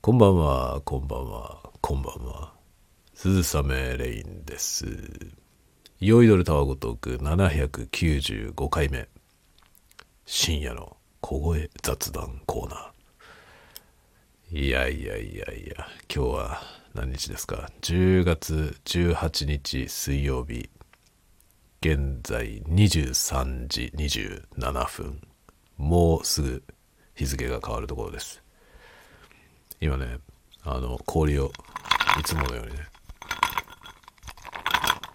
こんばんは、こんばんは、こんばんは。鈴雨レインです。酔いどるタワゴトーク795回目。深夜の小声雑談コーナー。いやいやいやいや、今日は何日ですか ?10 月18日水曜日。現在23時27分。もうすぐ日付が変わるところです。今ね、あの、氷を、いつものようにね、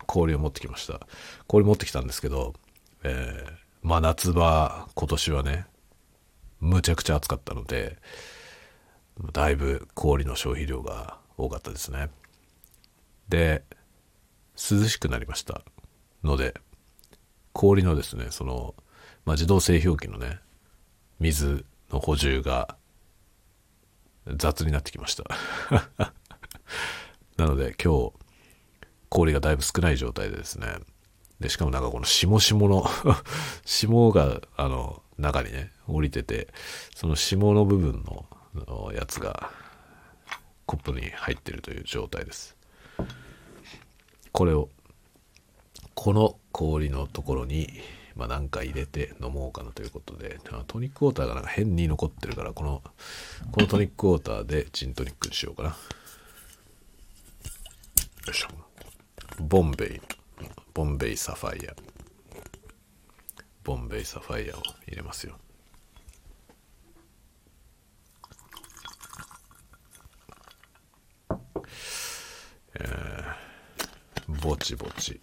氷を持ってきました。氷持ってきたんですけど、えー、まあ夏場、今年はね、むちゃくちゃ暑かったので、だいぶ氷の消費量が多かったですね。で、涼しくなりましたので、氷のですね、その、まあ、自動製氷機のね、水の補充が雑になってきました。なので今日、氷がだいぶ少ない状態でですね。で、しかもなんかこの霜霜の 霜が、あの、中にね、降りてて、その霜の部分のやつが、コップに入ってるという状態です。これを、この氷のところに、まあ、なんか入れて飲もうかなということで、トニックウォーターがなんか変に残ってるから、この、このトニックウォーターでジントニックにしようかな。よいしょ。ボンベイ、ボンベイサファイア。ボンベイサファイアを入れますよ。えー、ぼちぼち。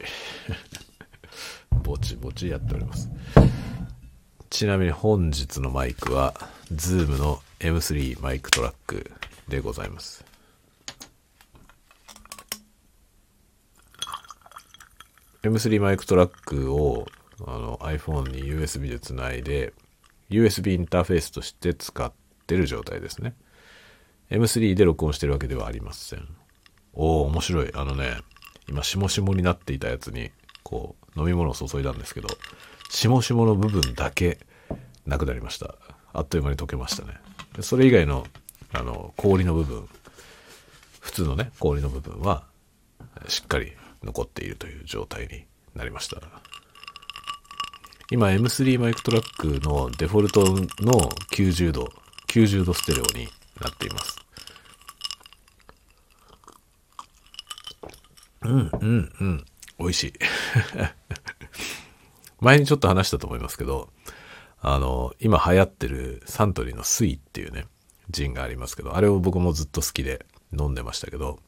ぼちぼちやっております。ちなみに本日のマイクは、Zoom の M3 マイクトラックでございます。M3 マイクトラックをあの iPhone に USB でつないで、USB インターフェースとして使ってる状態ですね。M3 で録音してるわけではありません。おお面白い。あのね、今、しもしもになっていたやつに、こう、飲み物を注いだんですけど、しもしもの部分だけなくなりました。あっという間に溶けましたね。それ以外の、あの、氷の部分、普通のね、氷の部分は、しっかり残っているという状態になりました。今 M3 マイクトラックのデフォルトの90度、90度ステレオになっています。うん、うん、うん。美味しい。前にちょっと話したと思いますけど、あの、今流行ってるサントリーのスイっていうね、ジンがありますけど、あれを僕もずっと好きで飲んでましたけど、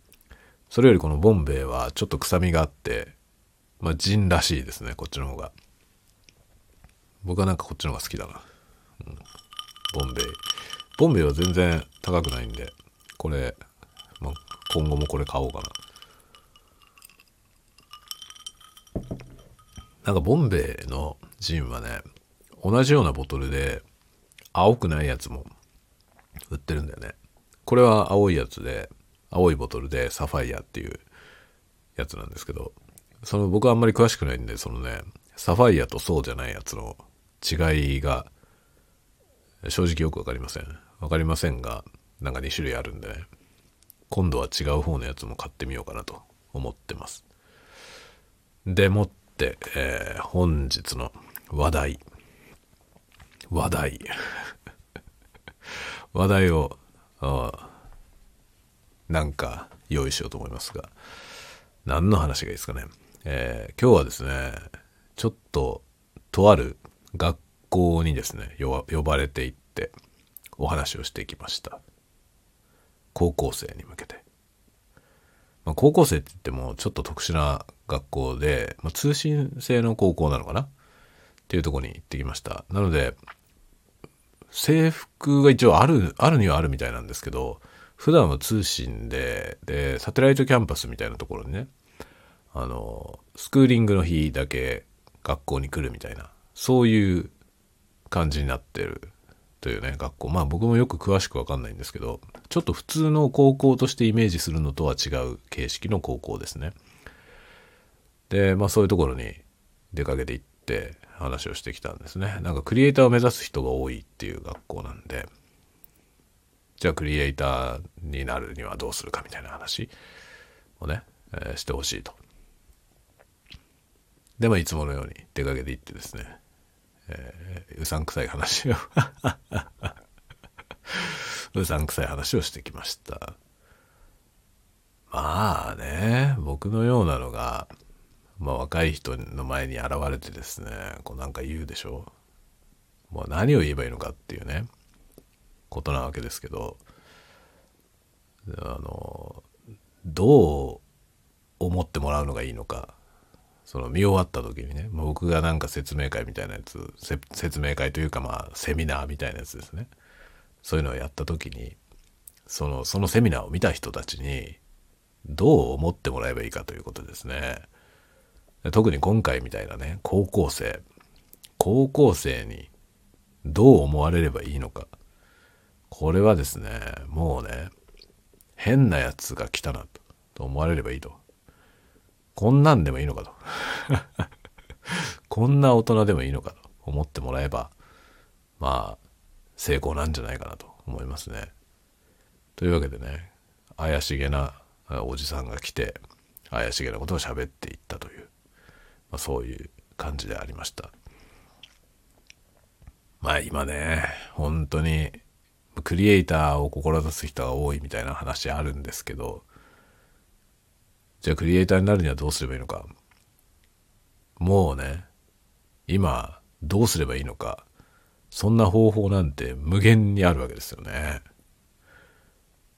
それよりこのボンベイはちょっと臭みがあって、まあジンらしいですね、こっちの方が。僕はなんかこっちの方が好きだな。うん、ボンベイ。ボンベイは全然高くないんで、これ、まあ、今後もこれ買おうかな。なんかボンベイのジンはね、同じようなボトルで青くないやつも売ってるんだよね。これは青いやつで、青いボトルでサファイアっていうやつなんですけど、その僕はあんまり詳しくないんで、そのね、サファイアとそうじゃないやつの違いが正直よくわかりません。わかりませんが、なんか2種類あるんでね、今度は違う方のやつも買ってみようかなと思ってます。でもって、えー本日の話題。話題。話題を、あなんか用意しようと思いますが、何の話がいいですかね。えー今日はですね、ちょっと、とある学校にですね、呼ばれていって、お話をしていきました。高校生に向けて。まあ、高校生って言ってもちょっと特殊な学校で、まあ、通信制の高校なのかな？っていうとこに行ってきました。なので、制服が一応ある、あるにはあるみたいなんですけど、普段は通信で、で、サテライトキャンパスみたいなところにね、あの、スクーリングの日だけ学校に来るみたいな、そういう感じになってるというね、学校。まあ僕もよく詳しくわかんないんですけど、ちょっと普通の高校としてイメージするのとは違う形式の高校ですね。で、まあそういうところに出かけて行って話をしてきたんですね。なんかクリエイターを目指す人が多いっていう学校なんで、じゃあクリエイターになるにはどうするかみたいな話をね、えー、してほしいと。でもいつものように出かけていってですね、えー、うさんくさい話を うさんくさい話をしてきました。まあね、僕のようなのが、まあ若い人の前に現れてですね、こうなんか言うでしょ？もう何を言えばいいのかっていうね、ことなわけですけど、あの、どう思ってもらうのがいいのか、その見終わった時にね、僕がなんか説明会みたいなやつ、説明会というかまあセミナーみたいなやつですね。そういうのをやった時に、その、そのセミナーを見た人たちに、どう思ってもらえばいいかということですね。特に今回みたいなね、高校生。高校生にどう思われればいいのか。これはですね、もうね、変なやつが来たなと思われればいいと。こんなんでもいいのかと。こんな大人でもいいのかと思ってもらえば、まあ、成功なんじゃないかなと思いますね。というわけでね、怪しげなおじさんが来て怪しげなことを喋っていったという、まあ、そういう感じでありましたまあ今ね本当にクリエイターを志す人が多いみたいな話あるんですけどじゃあクリエイターになるにはどうすればいいのかもうね今どうすればいいのかそんな方法なんて無限にあるわけですよね。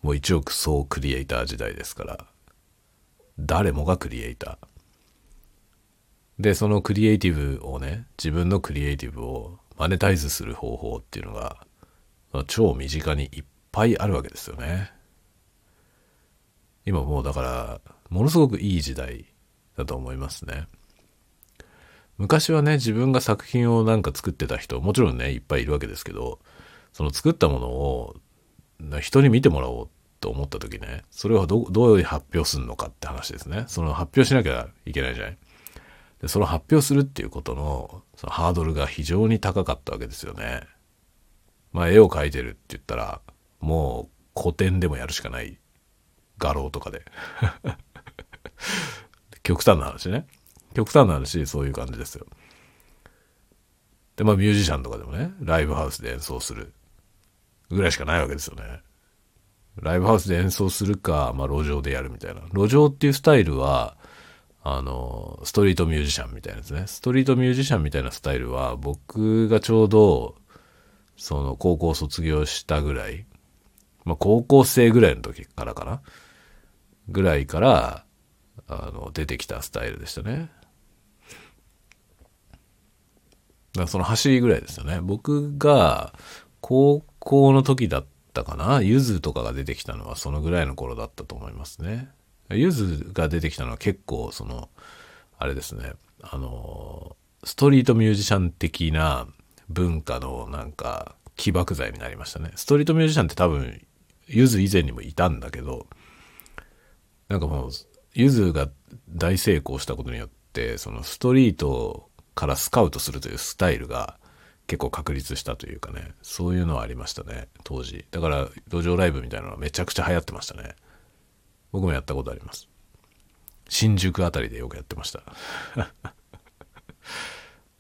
もう一億総クリエイター時代ですから、誰もがクリエイター。で、そのクリエイティブをね、自分のクリエイティブをマネタイズする方法っていうのが、超身近にいっぱいあるわけですよね。今もうだから、ものすごくいい時代だと思いますね。昔はね、自分が作品をなんか作ってた人、もちろんね、いっぱいいるわけですけど、その作ったものを人に見てもらおうと思った時ね、それをどどういう発表するのかって話ですね。その発表しなきゃいけないじゃない。で、その発表するっていうことのそのハードルが非常に高かったわけですよね。まあ絵を描いてるって言ったら、もう古典でもやるしかない画廊とかで。極端な話ね。極端な話、そういう感じですよ。で、まあミュージシャンとかでもね、ライブハウスで演奏するぐらいしかないわけですよね。ライブハウスで演奏するか、まあ、路上でやるみたいな。路上っていうスタイルは、あの、ストリートミュージシャンみたいなですね。ストリートミュージシャンみたいなスタイルは、僕がちょうど、その、高校卒業したぐらい、まあ、高校生ぐらいの時からかなぐらいから、あの、出てきたスタイルでしたね。だその走りぐらいですよね。僕が高校の時だったかなゆずとかが出てきたのはそのぐらいの頃だったと思いますね。ゆずが出てきたのは結構その、あれですね、あの、ストリートミュージシャン的な文化のなんか起爆剤になりましたね。ストリートミュージシャンって多分、ゆず以前にもいたんだけど、なんかもう、ゆずが大成功したことによって、そのストリートからスカウトするというスタイルが結構確立したというかね、そういうのはありましたね、当時。だから、路上ライブみたいなのはめちゃくちゃ流行ってましたね。僕もやったことあります。新宿あたりでよくやってました。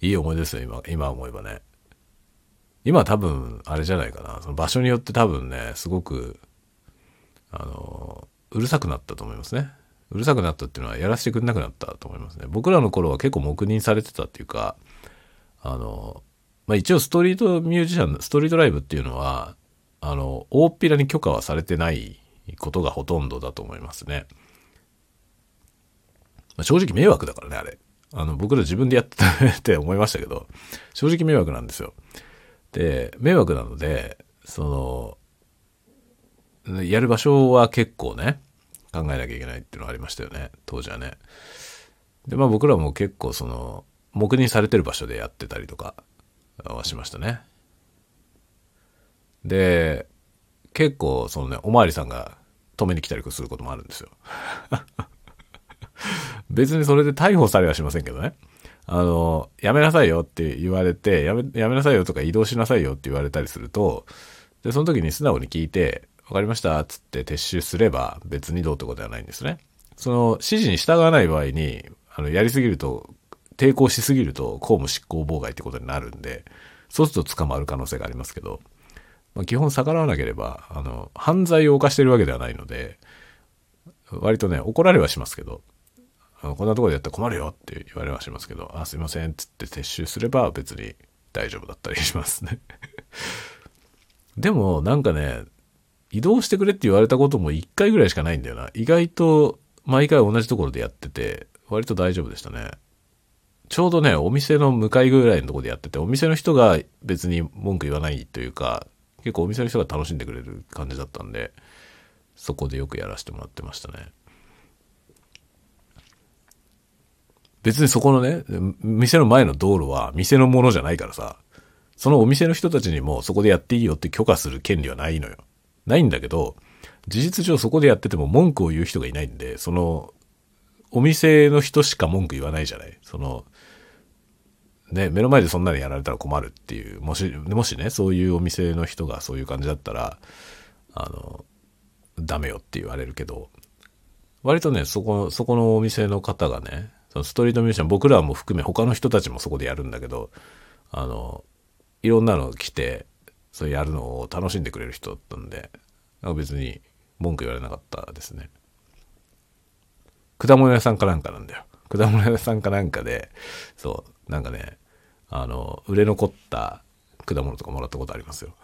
いい思い出ですよ、今、今思えばね。今多分、あれじゃないかな。その場所によって多分ね、すごく、あの、うるさくなったと思いますね。うるさくなったっていうのはやらせてくれなくなったと思いますね。僕らの頃は結構黙認されてたっていうか、あの、まあ一応ストリートミュージシャン、ストリートライブっていうのは、あの、大っぴらに許可はされてないことがほとんどだと思いますね。まあ、正直迷惑だからね、あれ。あの、僕ら自分でやってたって思いましたけど、正直迷惑なんですよ。で、迷惑なので、その、やる場所は結構ね、考えなきゃいけないっていうのがありましたよね、当時はね。で、まあ僕らも結構その、黙認されてる場所でやってたりとかはしましたね。で、結構そのね、おまわりさんが止めに来たりすることもあるんですよ。別にそれで逮捕されはしませんけどね。あの、やめなさいよって言われて、やめ、やめなさいよとか移動しなさいよって言われたりすると、で、その時に素直に聞いて、わかりましたっ、つって撤収すれば別にどうってことではないんですね。その指示に従わない場合に、あの、やりすぎると、抵抗しすぎると公務執行妨害ってことになるんで、そうすると捕まる可能性がありますけど、まあ、基本逆らわなければ、あの、犯罪を犯してるわけではないので、割とね、怒られはしますけど、あのこんなとこでやったら困るよって言われはしますけど、あ、すいませんっ、つって撤収すれば別に大丈夫だったりしますね。でも、なんかね、移動してくれって言われたことも1回ぐらいしかないんだよな。意外と毎回同じところでやってて、割と大丈夫でしたね。ちょうどね、お店の向かいぐらいのところでやってて、お店の人が別に文句言わないというか、結構お店の人が楽しんでくれる感じだったんで、そこでよくやらせてもらってましたね。別にそこのね、店の前の道路は店のものじゃないからさ、そのお店の人たちにもそこでやっていいよって許可する権利はないのよ。ないんだけど、事実上そこでやってても文句を言う人がいないんで、その、お店の人しか文句言わないじゃないその、ね、目の前でそんなにやられたら困るっていう、もし、もしね、そういうお店の人がそういう感じだったら、あの、ダメよって言われるけど、割とね、そこ、そこのお店の方がね、そのストリートミュージシャン、僕らも含め他の人たちもそこでやるんだけど、あの、いろんなの来て、それやるのを楽しんでくれる人だったんで、なんか別に文句言われなかったですね。果物屋さんかなんかなんだよ。果物屋さんかなんかで、そう、なんかね、あの、売れ残った果物とかもらったことありますよ。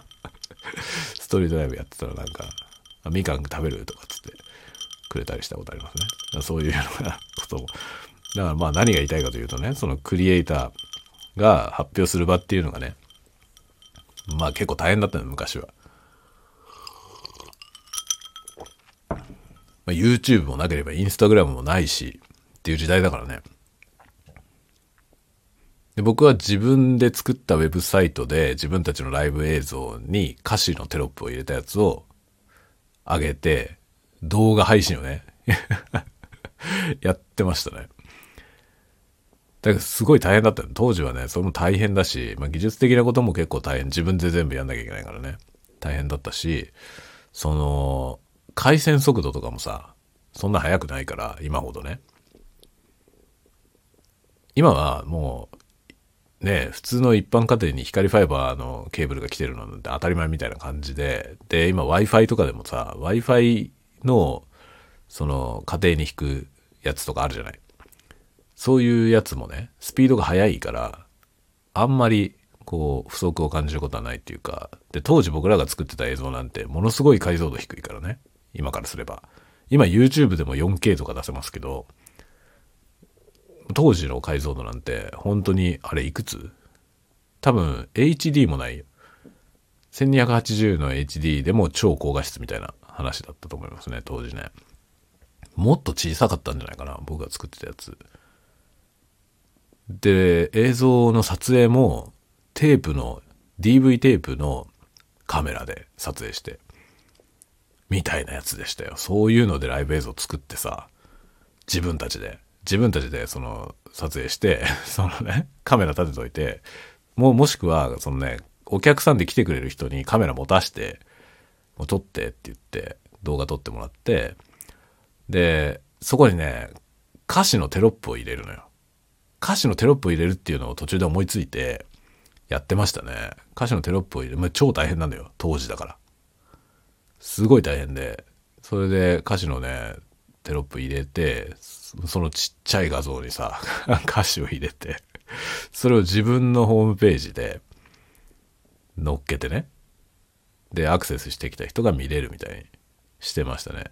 ストリートライブやってたらなんか、みかん食べるとかっつってくれたりしたことありますね。そういうようなことも。だからまあ何が言いたいかというとね、そのクリエイターが発表する場っていうのがね、まあ結構大変だったの昔は。まあ、YouTube もなければ Instagram もないしっていう時代だからね。で僕は自分で作ったウェブサイトで自分たちのライブ映像に歌詞のテロップを入れたやつを上げて動画配信をね やってましたね。だからすごい大変だった当時はね、それも大変だし、まあ、技術的なことも結構大変。自分で全部やんなきゃいけないからね。大変だったし、その、回線速度とかもさ、そんな速くないから、今ほどね。今はもう、ね、普通の一般家庭に光ファイバーのケーブルが来てるのなんて当たり前みたいな感じで、で、今 Wi-Fi とかでもさ、Wi-Fi の、その、家庭に引くやつとかあるじゃない。そういうやつもね、スピードが速いから、あんまり、こう、不足を感じることはないっていうか、で、当時僕らが作ってた映像なんて、ものすごい解像度低いからね。今からすれば。今 YouTube でも 4K とか出せますけど、当時の解像度なんて、本当に、あれいくつ？多分、HD もないよ。1280の HD でも超高画質みたいな話だったと思いますね、当時ね。もっと小さかったんじゃないかな、僕が作ってたやつ。で、映像の撮影もテープの、DV テープのカメラで撮影して、みたいなやつでしたよ。そういうのでライブ映像作ってさ、自分たちで、自分たちでその撮影して、そのね、カメラ立てといて、ももしくは、そのね、お客さんで来てくれる人にカメラ持たして、もう撮ってって言って、動画撮ってもらって、で、そこにね、歌詞のテロップを入れるのよ。歌詞のテロップを入れるっていうのを途中で思いついて、やってましたね。歌詞のテロップを入れる。まあ、超大変なんだよ。当時だから。すごい大変で。それで歌詞のね、テロップ入れて、そのちっちゃい画像にさ、歌詞を入れて、それを自分のホームページで乗っけてね。で、アクセスしてきた人が見れるみたいにしてましたね。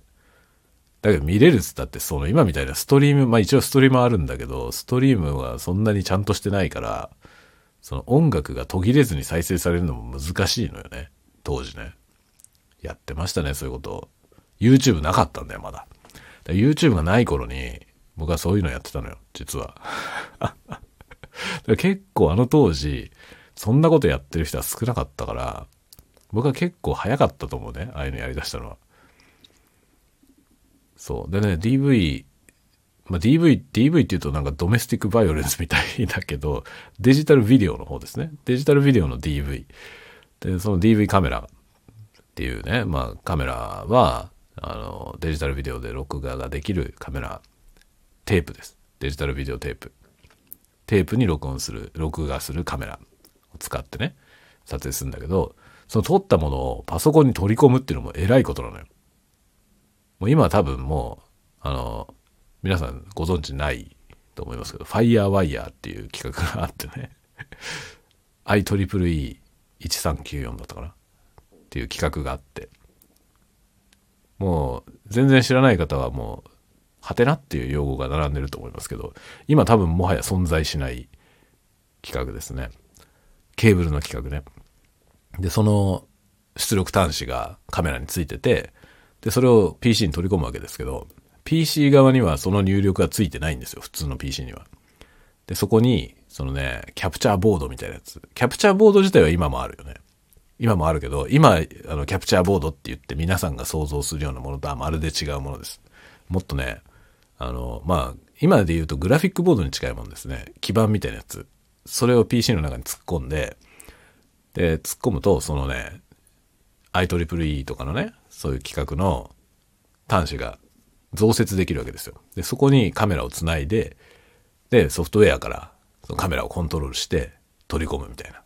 だけど見れるっつったって、その今みたいなストリーム、まあ一応ストリームあるんだけど、ストリームはそんなにちゃんとしてないから、その音楽が途切れずに再生されるのも難しいのよね。当時ね。やってましたね、そういうこと。YouTube なかったんだよ、まだ。YouTube がない頃に、僕はそういうのやってたのよ、実は。だ 結構あの当時、そんなことやってる人は少なかったから、僕は結構早かったと思うね、ああいうのやりだしたのは。そう。でね、DV、まあ、DV、DV って言うとなんかドメスティックバイオレンスみたいだけど、デジタルビデオの方ですね。デジタルビデオの DV。で、その DV カメラっていうね、まあカメラは、あの、デジタルビデオで録画ができるカメラ、テープです。デジタルビデオテープ。テープに録音する、録画するカメラを使ってね、撮影するんだけど、その撮ったものをパソコンに取り込むっていうのも偉いことなのよ。もう今多分もう、あの、皆さんご存知ないと思いますけど、FireWire っていう企画があってね、IEEE1394 だったかなっていう企画があって、もう全然知らない方はもう、はてなっていう用語が並んでると思いますけど、今多分もはや存在しない企画ですね。ケーブルの企画ね。で、その出力端子がカメラについてて、で、それを PC に取り込むわけですけど、PC 側にはその入力がついてないんですよ、普通の PC には。で、そこに、そのね、キャプチャーボードみたいなやつ。キャプチャーボード自体は今もあるよね。今もあるけど、今、あの、キャプチャーボードって言って皆さんが想像するようなものとはまるで違うものです。もっとね、あの、まあ、今で言うとグラフィックボードに近いものですね。基板みたいなやつ。それを PC の中に突っ込んで、で、突っ込むと、そのね、IEEE とかのね、そういう企画の端子が増設できるわけですよ。で、そこにカメラをつないで、で、ソフトウェアからそのカメラをコントロールして取り込むみたいな。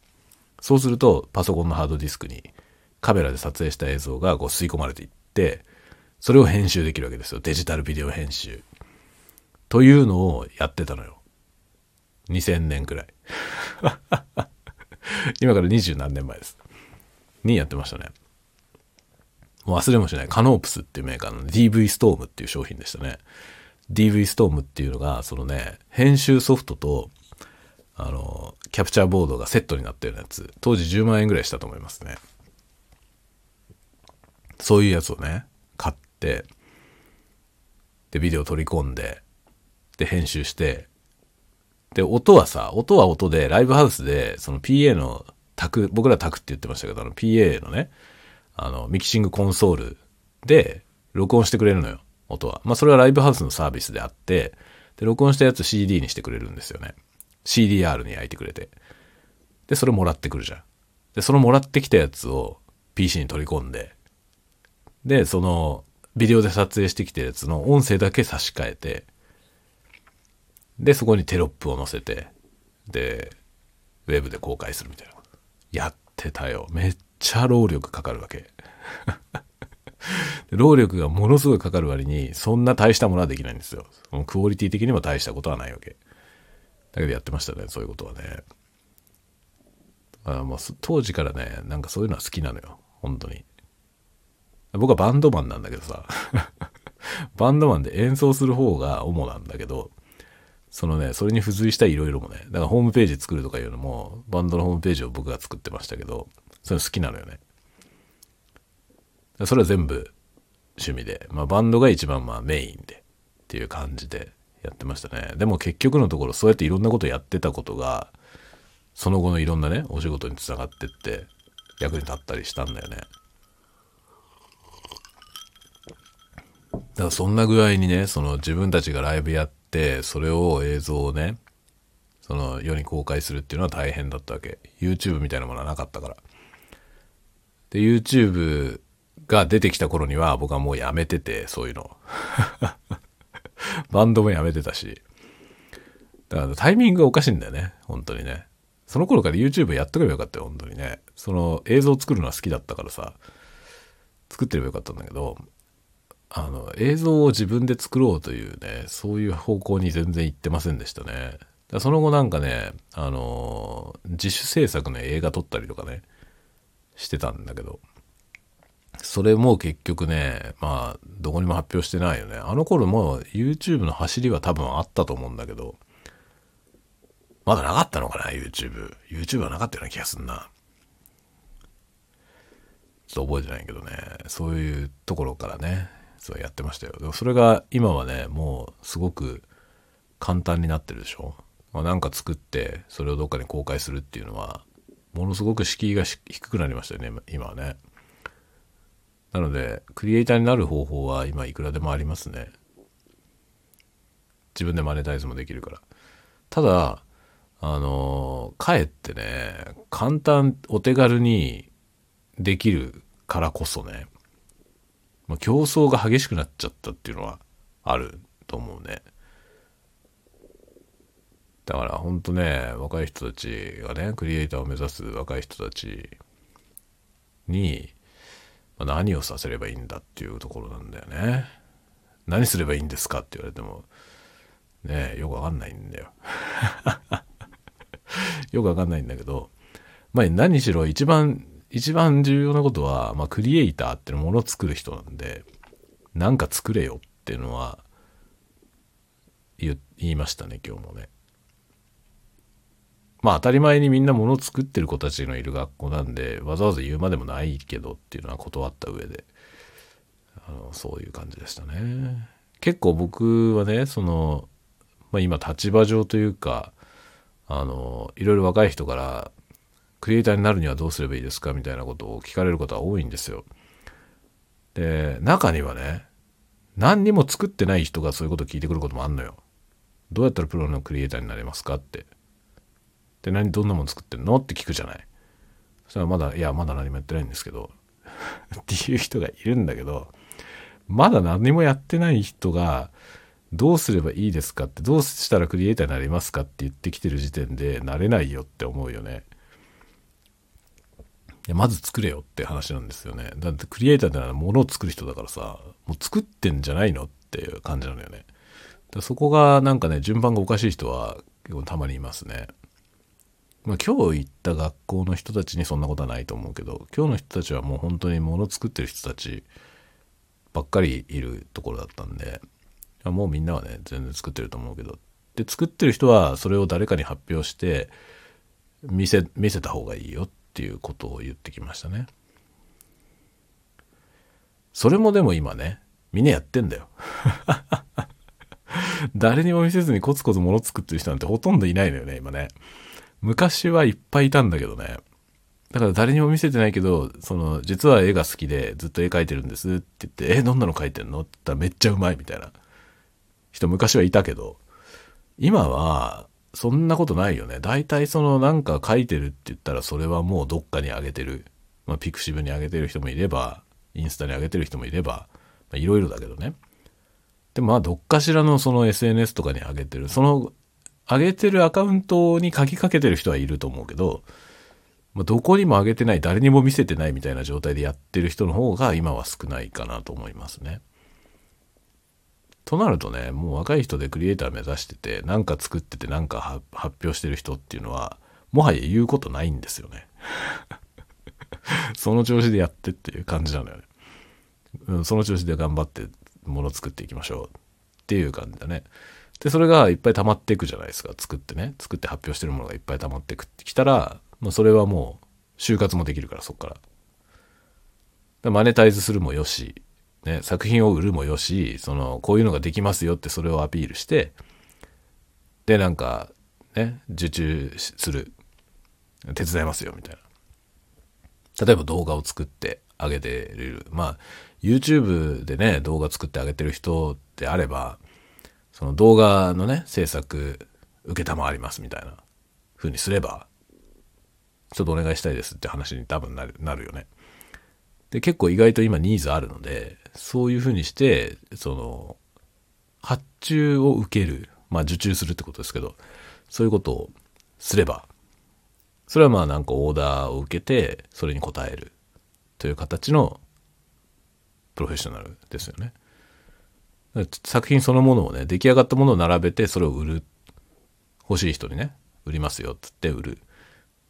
そうすると、パソコンのハードディスクにカメラで撮影した映像がこう吸い込まれていって、それを編集できるわけですよ。デジタルビデオ編集。というのをやってたのよ。2000年くらい。今から二十何年前です。にやってましたね。もう忘れもしない。カノープスっていうメーカーの DV ストームっていう商品でしたね。DV ストームっていうのが、そのね、編集ソフトと、あの、キャプチャーボードがセットになってるやつ。当時10万円ぐらいしたと思いますね。そういうやつをね、買って、で、ビデオ取り込んで、で、編集して、で、音はさ、音は音で、ライブハウスで、その PA の卓、僕ら卓って言ってましたけど、あの PA のね、あの、ミキシングコンソールで録音してくれるのよ、音は。まあ、それはライブハウスのサービスであって、で、録音したやつ CD にしてくれるんですよね。CDR に焼いてくれて。で、それもらってくるじゃん。で、そのもらってきたやつを PC に取り込んで、で、その、ビデオで撮影してきたやつの音声だけ差し替えて、で、そこにテロップを載せて、で、ウェブで公開するみたいな。やってたよ。めっちゃ労力かかるわけ。労力がものすごいかかる割に、そんな大したものはできないんですよ。クオリティ的にも大したことはないわけ。だけどやってましたね、そういうことはね。あもう当時からね、なんかそういうのは好きなのよ。本当に。僕はバンドマンなんだけどさ。バンドマンで演奏する方が主なんだけど、そのね、それに付随したいろいろもね、だからホームページ作るとかいうのも、バンドのホームページを僕が作ってましたけど、それ好きなのよね。それは全部趣味で、まあバンドが一番まあメインでっていう感じでやってましたね。でも結局のところそうやっていろんなことやってたことが、その後のいろんなね、お仕事につながってって役に立ったりしたんだよね。だからそんな具合にね、その自分たちがライブやって、それを映像をね、その世に公開するっていうのは大変だったわけ。YouTube みたいなものはなかったから。で、YouTube が出てきた頃には僕はもうやめてて、そういうの。バンドもやめてたし。だからタイミングがおかしいんだよね。本当にね。その頃から YouTube やっとけばよかったよ、本当にね。その映像作るのは好きだったからさ、作ってればよかったんだけど、あの、映像を自分で作ろうというね、そういう方向に全然行ってませんでしたね。その後なんかね、あの、自主制作の映画撮ったりとかね、してたんだけど、それも結局ね、まあ、どこにも発表してないよね。あの頃も YouTube の走りは多分あったと思うんだけど、まだなかったのかな、YouTube。YouTube はなかったような気がすんな。ちょっと覚えてないけどね、そういうところからね、そうやってましたよ。でもそれが今はね、もうすごく簡単になってるでしょ。まあ、なんか作って、それをどっかに公開するっていうのは、ものすごく敷居が低くなりましたよね、今はね。なので、クリエイターになる方法は今いくらでもありますね。自分でマネタイズもできるから。ただ、あの、かえってね、簡単、お手軽にできるからこそね、まあ、競争が激しくなっちゃったっていうのはあると思うね。だから本当ね、若い人たちがね、クリエイターを目指す若い人たちに、ま、何をさせればいいんだっていうところなんだよね。何すればいいんですかって言われても、ねよくわかんないんだよ。よくわかんないんだけど、まあ何しろ一番、一番重要なことは、まあクリエイターってものを作る人なんで、なんか作れよっていうのは言いましたね、今日もね。まあ当たり前にみんな物を作ってる子たちのいる学校なんで、わざわざ言うまでもないけどっていうのは断った上で、あのそういう感じでしたね。結構僕はね、その、まあ今立場上というか、あの、いろいろ若い人から、クリエイターになるにはどうすればいいですかみたいなことを聞かれることは多いんですよ。で、中にはね、何にも作ってない人がそういうことを聞いてくることもあんのよ。どうやったらプロのクリエイターになれますかって。で、何、どんなもの作ってんの？って聞くじゃない。そしたらまだ、いや、まだ何もやってないんですけど、っていう人がいるんだけど、まだ何もやってない人が、どうすればいいですかって、どうしたらクリエイターになれますかって言ってきてる時点で、なれないよって思うよね。いや、まず作れよって話なんですよね。だってクリエイターってのは物を作る人だからさ、もう作ってんじゃないのっていう感じなのよねだ。そこがなんかね、順番がおかしい人は結構たまにいますね。まあ、今日行った学校の人たちにそんなことはないと思うけど今日の人たちはもう本当に物作ってる人たちばっかりいるところだったんでもうみんなはね全然作ってると思うけど。で作ってる人はそれを誰かに発表して見せ見せた方がいいよっていうことを言ってきましたね。それもでも今ねみんなやってんだよ。誰にも見せずにコツコツ物作ってる人なんてほとんどいないのよね今ね。昔はいっぱいいたんだけどね。だから誰にも見せてないけど、その、実は絵が好きでずっと絵描いてるんですって言って、え、どんなの描いてんの？って言ったらめっちゃうまいみたいな人昔はいたけど、今はそんなことないよね。大体そのなんか描いてるって言ったらそれはもうどっかにあげてる。まあピクシブにあげてる人もいれば、インスタにあげてる人もいれば、いろいろだけどね。でもまあどっかしらのその SNS とかにあげてる。その上げてるアカウントに書きかけてる人はいると思うけど、まあ、どこにも上げてない、誰にも見せてないみたいな状態でやってる人の方が今は少ないかなと思いますね。となるとね、もう若い人でクリエイター目指してて、なんか作っててなんか発表してる人っていうのは、もはや言うことないんですよね。その調子でやってっていう感じなのよね。うん、その調子で頑張ってもの作っていきましょうっていう感じだね。で、それがいっぱい溜まっていくじゃないですか。作ってね。作って発表してるものがいっぱい溜まってくってきたら、まあ、それはもう、就活もできるから、そっから。らマネタイズするもよし、ね、作品を売るもよし、その、こういうのができますよってそれをアピールして、で、なんか、ね、受注する。手伝いますよ、みたいな。例えば動画を作ってあげてる。まあ、YouTube でね、動画作ってあげてる人であれば、その動画のね、制作、受けたまわりますみたいな風にすれば、ちょっとお願いしたいですって話に多分なるなるよね。で、結構意外と今ニーズあるので、そういう風にして、その、発注を受ける、まあ受注するってことですけど、そういうことをすれば、それはまあなんかオーダーを受けて、それに応えるという形のプロフェッショナルですよね。作品そのものをね、出来上がったものを並べて、それを売る。欲しい人にね、売りますよっ、つって売る。っ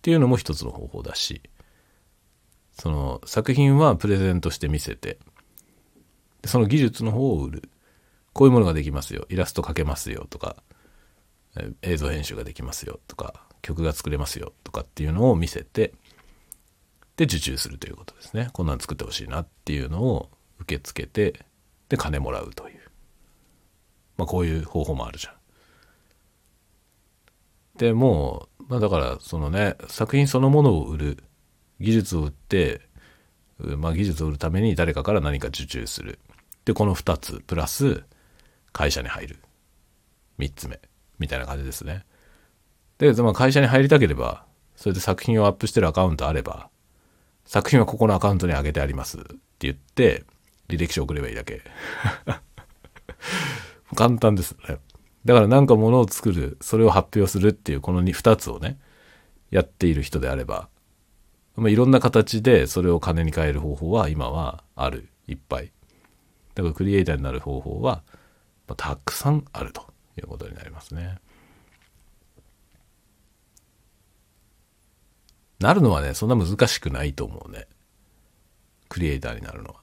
ていうのも一つの方法だし、その作品はプレゼントして見せて、その技術の方を売る。こういうものができますよ。イラスト描けますよとか、映像編集ができますよとか、曲が作れますよとかっていうのを見せて、で、受注するということですね。こんなん作ってほしいなっていうのを受け付けて、で、金もらうという。まあ、こういう方法もあるじゃん。でもう、まあ、だからそのね作品そのものを売る技術を売って、まあ、技術を売るために誰かから何か受注する。でこの2つプラス会社に入る。3つ目。みたいな感じですね。で、まあ、会社に入りたければそれで作品をアップしてるアカウントあれば作品はここのアカウントに上げてあります。って言って、履歴書送ればいいだけ。簡単ですね。だからなんかものを作る、それを発表するっていうこの 2, 2つをね、やっている人であれば、まあ、いろんな形でそれを金に変える方法は今はある。いっぱい。だからクリエイターになる方法は、まあ、たくさんあるということになりますね。なるのはね、そんな難しくないと思うね。クリエイターになるのは。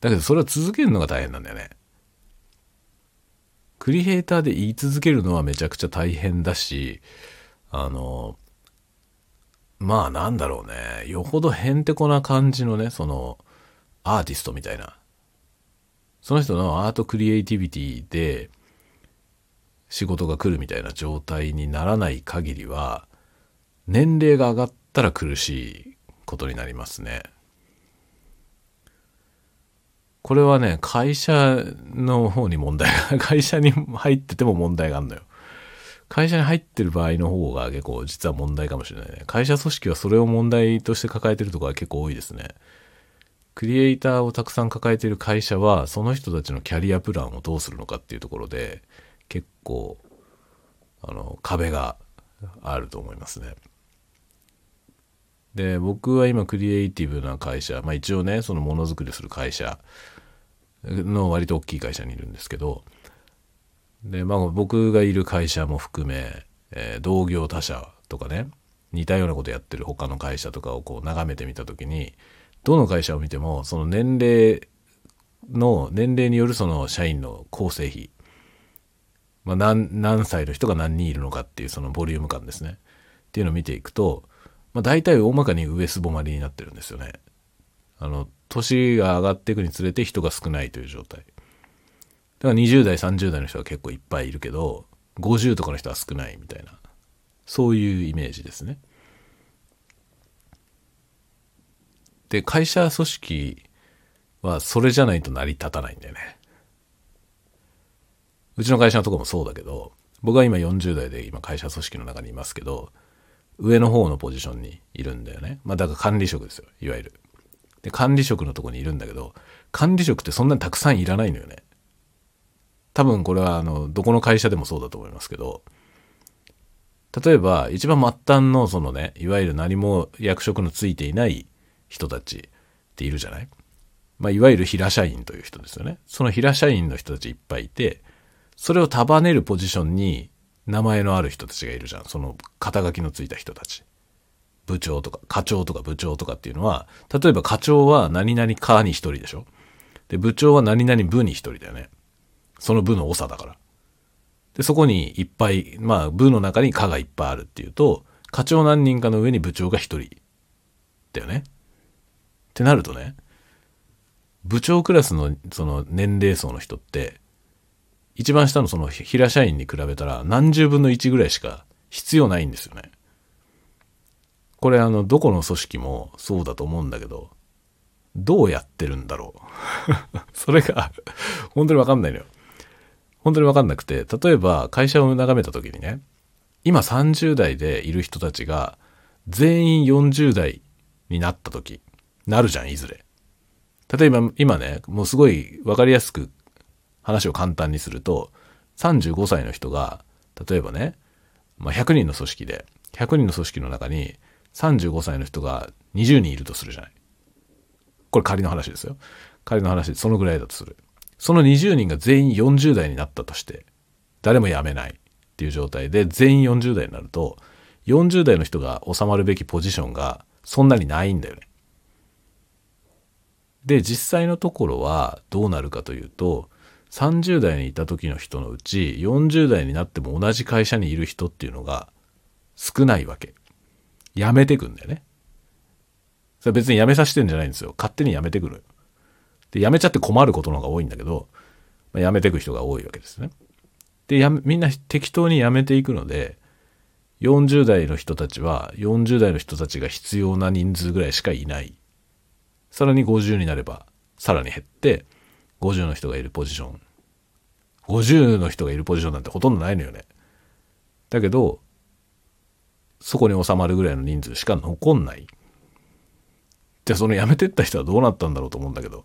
だけどそれを続けるのが大変なんだよね。クリエイターで言い続けるのはめちゃくちゃ大変だし、あの、まあなんだろうね。よほどへんてこな感じのね、その、アーティストみたいな。その人のアートクリエイティビティで仕事が来るみたいな状態にならない限りは、年齢が上がったら苦しいことになりますね。これはね、会社の方に問題が、会社に入ってても問題があるのよ。会社に入ってる場合の方が結構実は問題かもしれないね。会社組織はそれを問題として抱えてるところが結構多いですね。クリエイターをたくさん抱えている会社は、その人たちのキャリアプランをどうするのかっていうところで、結構、あの、壁があると思いますね。で、僕は今クリエイティブな会社、まあ一応ね、そのものづくりする会社の割と大きい会社にいるんですけど、で、まあ僕がいる会社も含め、えー、同業他社とかね、似たようなことやってる他の会社とかをこう眺めてみたときに、どの会社を見ても、その年齢の、年齢によるその社員の構成比、まあ何、何歳の人が何人いるのかっていうそのボリューム感ですね。っていうのを見ていくと、まあ、大体大まかに上すぼまりになってるんですよね。あの、年が上がっていくにつれて人が少ないという状態。だから20代、30代の人は結構いっぱいいるけど、50とかの人は少ないみたいな、そういうイメージですね。で、会社組織はそれじゃないと成り立たないんだよね。うちの会社のとこもそうだけど、僕は今40代で今会社組織の中にいますけど、上の方のポジションにいるんだよね。まあだから管理職ですよ、いわゆる。で、管理職のとこにいるんだけど、管理職ってそんなにたくさんいらないのよね。多分これはあの、どこの会社でもそうだと思いますけど、例えば一番末端のそのね、いわゆる何も役職のついていない人たちっているじゃない？まあ、いわゆる平社員という人ですよね。その平社員の人たちいっぱいいて、それを束ねるポジションに名前のある人たちがいるじゃん。その肩書きのついた人たち。部長とか、課長とか部長とかっていうのは、例えば課長は何々課に一人でしょ？で、部長は何々部に一人だよね。その部の長だから。で、そこにいっぱい、まあ部の中に課がいっぱいあるっていうと、課長何人かの上に部長が一人だよね。ってなるとね、部長クラスのその年齢層の人って、一番下のその平社員に比べたら何十分の1ぐらいしか必要ないんですよね。これあの、どこの組織もそうだと思うんだけど、どうやってるんだろう。それが本当にわかんないのよ。本当にわかんなくて、例えば会社を眺めた時にね、今30代でいる人たちが全員40代になった時、なるじゃん、いずれ。例えば今ね、もうすごいわかりやすく話を簡単にすると、35歳の人が、例えばね、まあ、100人の組織で、100人の組織の中に35歳の人が20人いるとするじゃない。これ仮の話ですよ。仮の話でそのぐらいだとする。その20人が全員40代になったとして、誰も辞めないっていう状態で全員40代になると、40代の人が収まるべきポジションがそんなにないんだよね。で、実際のところはどうなるかというと、30代にいた時の人のうち40代になっても同じ会社にいる人っていうのが少ないわけ。辞めてくんだよね。それ別に辞めさせてんじゃないんですよ。勝手に辞めてくる。で、辞めちゃって困ることの方が多いんだけど、まあ、辞めてく人が多いわけですね。で、やみんな適当に辞めていくので、40代の人たちは40代の人たちが必要な人数ぐらいしかいない。さらに50になればさらに減って、50の人がいるポジション。50の人がいるポジションなんてほとんどないのよね。だけど、そこに収まるぐらいの人数しか残んない。じゃあその辞めてった人はどうなったんだろうと思うんだけど、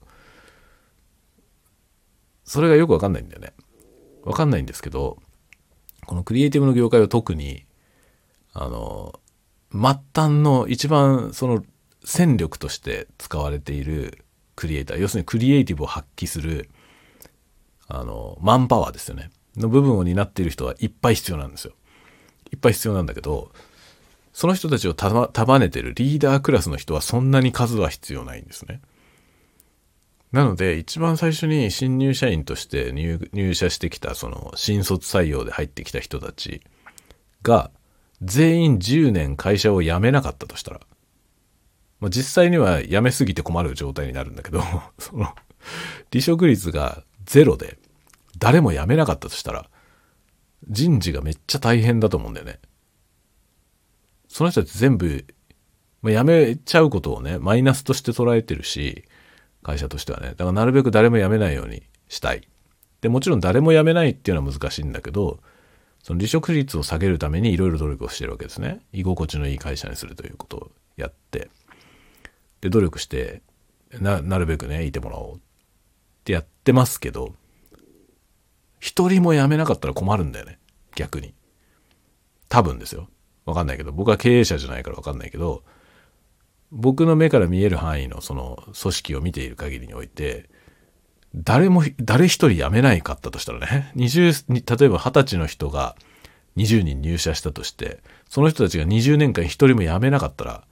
それがよくわかんないんだよね。わかんないんですけど、このクリエイティブの業界は特に、あの、末端の一番その戦力として使われているクリエイター、要するにクリエイティブを発揮する、あの、マンパワーですよね。の部分を担っている人はいっぱい必要なんですよ。いっぱい必要なんだけど、その人たちを束ねてるリーダークラスの人はそんなに数は必要ないんですね。なので、一番最初に新入社員として入社してきた、その新卒採用で入ってきた人たちが、全員10年会社を辞めなかったとしたら、まあ、実際には辞めすぎて困る状態になるんだけど、その、離職率がゼロで、誰も辞めなかったとしたら、人事がめっちゃ大変だと思うんだよね。その人たち全部、まあ、辞めちゃうことをね、マイナスとして捉えてるし、会社としてはね。だからなるべく誰も辞めないようにしたい。で、もちろん誰も辞めないっていうのは難しいんだけど、その離職率を下げるためにいろいろ努力をしてるわけですね。居心地のいい会社にするということをやって。で、努力して、な、なるべくね、いてもらおうってやってますけど、一人も辞めなかったら困るんだよね。逆に。多分ですよ。わかんないけど、僕は経営者じゃないからわかんないけど、僕の目から見える範囲のその組織を見ている限りにおいて、誰も、誰一人辞めないかったとしたらね、20、例えば20歳の人が20人入社したとして、その人たちが20年間一人も辞めなかったら、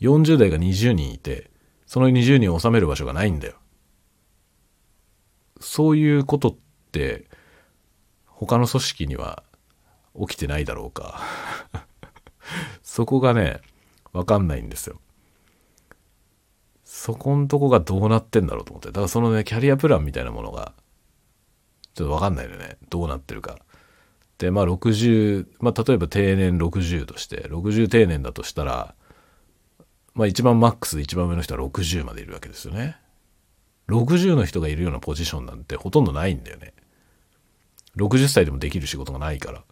40代が20人いて、その20人を収める場所がないんだよ。そういうことって、他の組織には起きてないだろうか。そこがね、わかんないんですよ。そこんとこがどうなってんだろうと思って。だからそのね、キャリアプランみたいなものが、ちょっとわかんないよね。どうなってるか。で、まあ60、まあ例えば定年60として、60定年だとしたら、まあ一番マックスで一番上の人は60までいるわけですよね。60の人がいるようなポジションなんてほとんどないんだよね。60歳でもできる仕事がないから。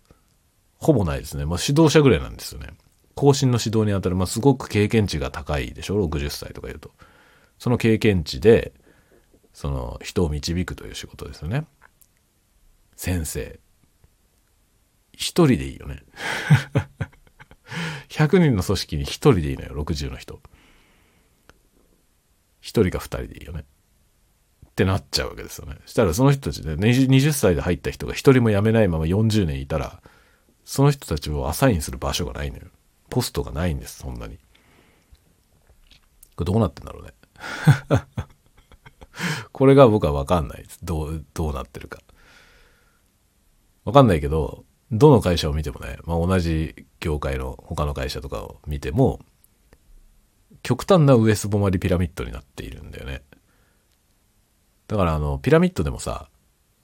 ほぼないですね。まあ指導者ぐらいなんですよね。更新の指導にあたる、まあすごく経験値が高いでしょ ?60 歳とか言うと。その経験値で、その人を導くという仕事ですよね。先生。一人でいいよね。100人の組織に一人でいいのよ、60の人。一人か二人でいいよね。ってなっちゃうわけですよね。したらその人たちで、ね、20歳で入った人が一人も辞めないまま40年いたら、その人たちをアサインする場所がないのよ。ポストがないんです、そんなに。これどうなってんだろうね。これが僕はわかんないです。どう、どうなってるか。わかんないけど、どの会社を見てもね、まあ、同じ業界の他の会社とかを見ても、極端な上すぼまりピラミッドになっているんだよね。だからあの、ピラミッドでもさ、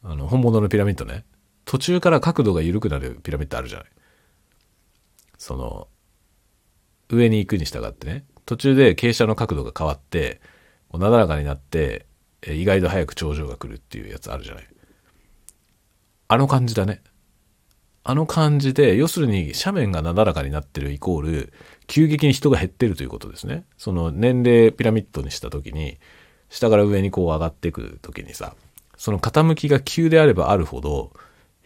あの、本物のピラミッドね、途中から角度が緩くなるピラミッドあるじゃない。その、上に行くに従ってね、途中で傾斜の角度が変わって、なだらかになって、意外と早く頂上が来るっていうやつあるじゃない。あの感じだね。あの感じで、要するに斜面がなだらかになってるイコール、急激に人が減ってるということですね。その年齢ピラミッドにした時に、下から上にこう上がっていく時にさ、その傾きが急であればあるほど、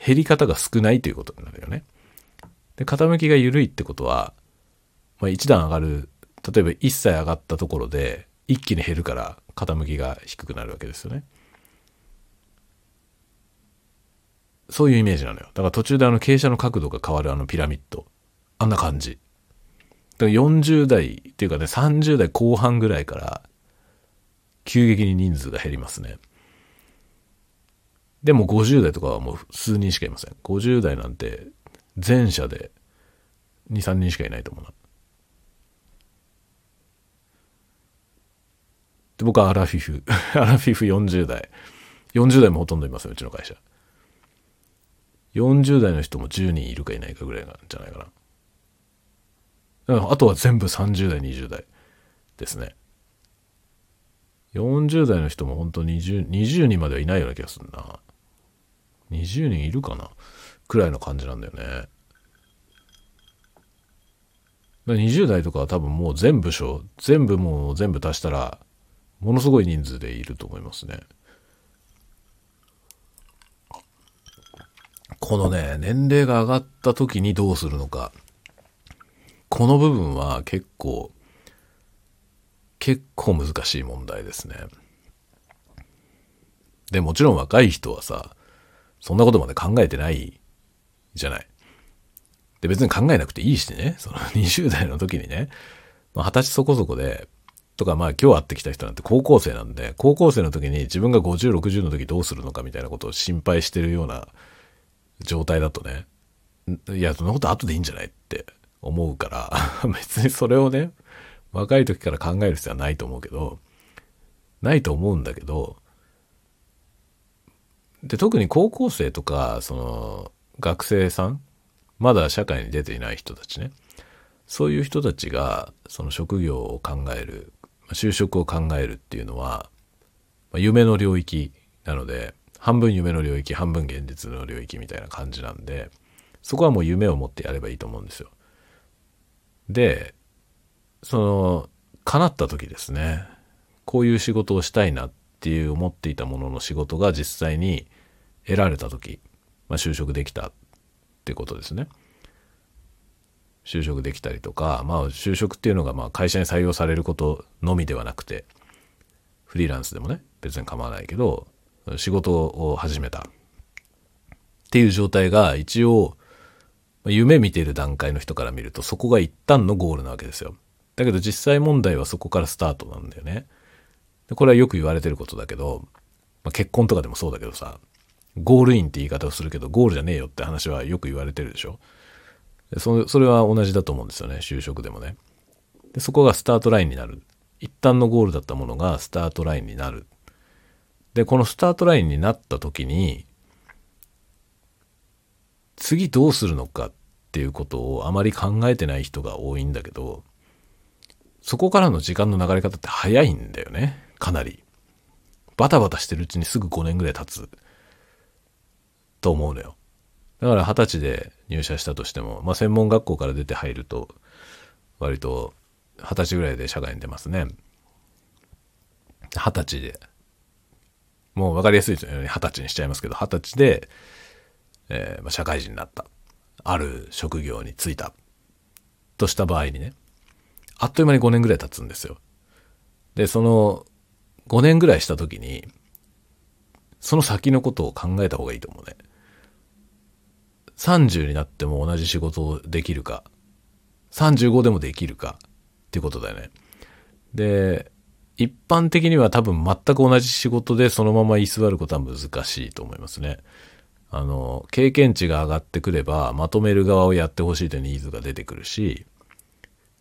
減り方が少ないということになるよね。で、傾きが緩いってことは、まあ、一段上がる例えば1歳上がったところで一気に減るから傾きが低くなるわけですよね。そういうイメージなのよ。だから途中であの傾斜の角度が変わるあのピラミッド。あんな感じ。だから40代っていうかね、30代後半ぐらいから急激に人数が減りますね。でも50代とかはもう数人しかいません。50代なんて全社で2、3人しかいないと思うな。で僕はアラフィフ。アラフィフ40代。40代もほとんどいますよ、うちの会社。40代の人も10人いるかいないかぐらいなんじゃないかな。あとは全部30代、20代ですね。40代の人も本当20、20人まではいないような気がするな。20人いるかなくらいの感じなんだよね。20代とかは多分もう全部章、全部もう全部足したら、ものすごい人数でいると思いますね。このね、年齢が上がった時にどうするのか。この部分は結構、結構難しい問題ですね。で、もちろん若い人はさ、そんなことまで考えてないじゃない。で、別に考えなくていいしね、その20代の時にね、まあ、20歳そこそこで、とかまあ今日会ってきた人なんて高校生なんで、高校生の時に自分が50、60の時どうするのかみたいなことを心配してるような状態だとね、いや、そんなこと後でいいんじゃないって思うから、別にそれをね、若い時から考える必要はないと思うけど、ないと思うんだけど、で、特に高校生とか、その、学生さんまだ社会に出ていない人たちね。そういう人たちが、その職業を考える、就職を考えるっていうのはま、夢の領域なので、半分夢の領域、半分現実の領域みたいな感じなんで、そこはもう夢を持ってやればいいと思うんですよ。で、その、叶った時ですね、こういう仕事をしたいなっていう思っていたものの仕事が実際に得られた時、まあ、就職できたってことですね。就職できたりとか、まあ就職っていうのがまあ会社に採用されることのみではなくて、フリーランスでもね、別に構わないけど、仕事を始めたっていう状態が一応、夢見てる段階の人から見るとそこが一旦のゴールなわけですよ。だけど実際問題はそこからスタートなんだよね。これはよく言われてることだけど、まあ、結婚とかでもそうだけどさ、ゴールインって言い方をするけど、ゴールじゃねえよって話はよく言われてるでしょ。そそれは同じだと思うんですよね、就職でもね。でそこがスタートラインになる。一旦のゴールだったものがスタートラインになる。で、このスタートラインになった時に、次どうするのかっていうことをあまり考えてない人が多いんだけど、そこからの時間の流れ方って早いんだよね。かなり。バタバタしてるうちにすぐ5年ぐらい経つ。と思うのよ。だから二十歳で入社したとしても、まあ専門学校から出て入ると、割と二十歳ぐらいで社会に出ますね。二十歳で。もう分かりやすいですよね。二十歳にしちゃいますけど、二十歳で、えー、まあ、社会人になった。ある職業に就いた。とした場合にね、あっという間に5年ぐらい経つんですよ。で、その5年ぐらいした時に、その先のことを考えた方がいいと思うね。30になっても同じ仕事をできるか、35でもできるかっていうことだよね。で、一般的には多分全く同じ仕事でそのまま居座ることは難しいと思いますね。あの、経験値が上がってくれば、まとめる側をやってほしいというニーズが出てくるし、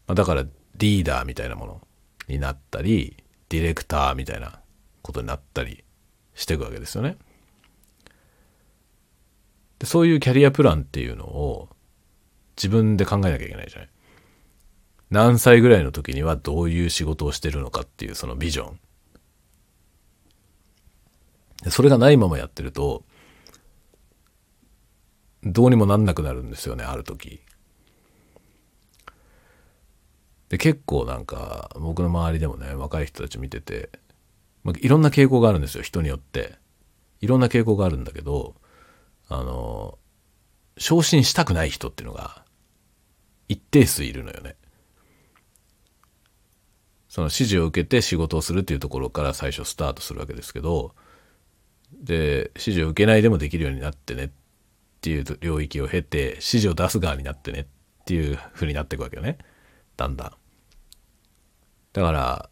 ま、だからリーダーみたいなものになったり、ディレクターみたいなことになったりしていくわけですよね。でそういうキャリアプランっていうのを自分で考えなきゃいけないじゃない。何歳ぐらいの時にはどういう仕事をしてるのかっていうそのビジョン。でそれがないままやってると、どうにもなんなくなるんですよね、ある時。で、結構なんか、僕の周りでもね、若い人たち見てて、まあ、いろんな傾向があるんですよ、人によって。いろんな傾向があるんだけど、あの、昇進したくない人っていうのが一定数いるのよね。その指示を受けて仕事をするっていうところから最初スタートするわけですけど、で、指示を受けないでもできるようになってねっていう領域を経て、指示を出す側になってねっていう風になっていくわけよね。だんだん。だから、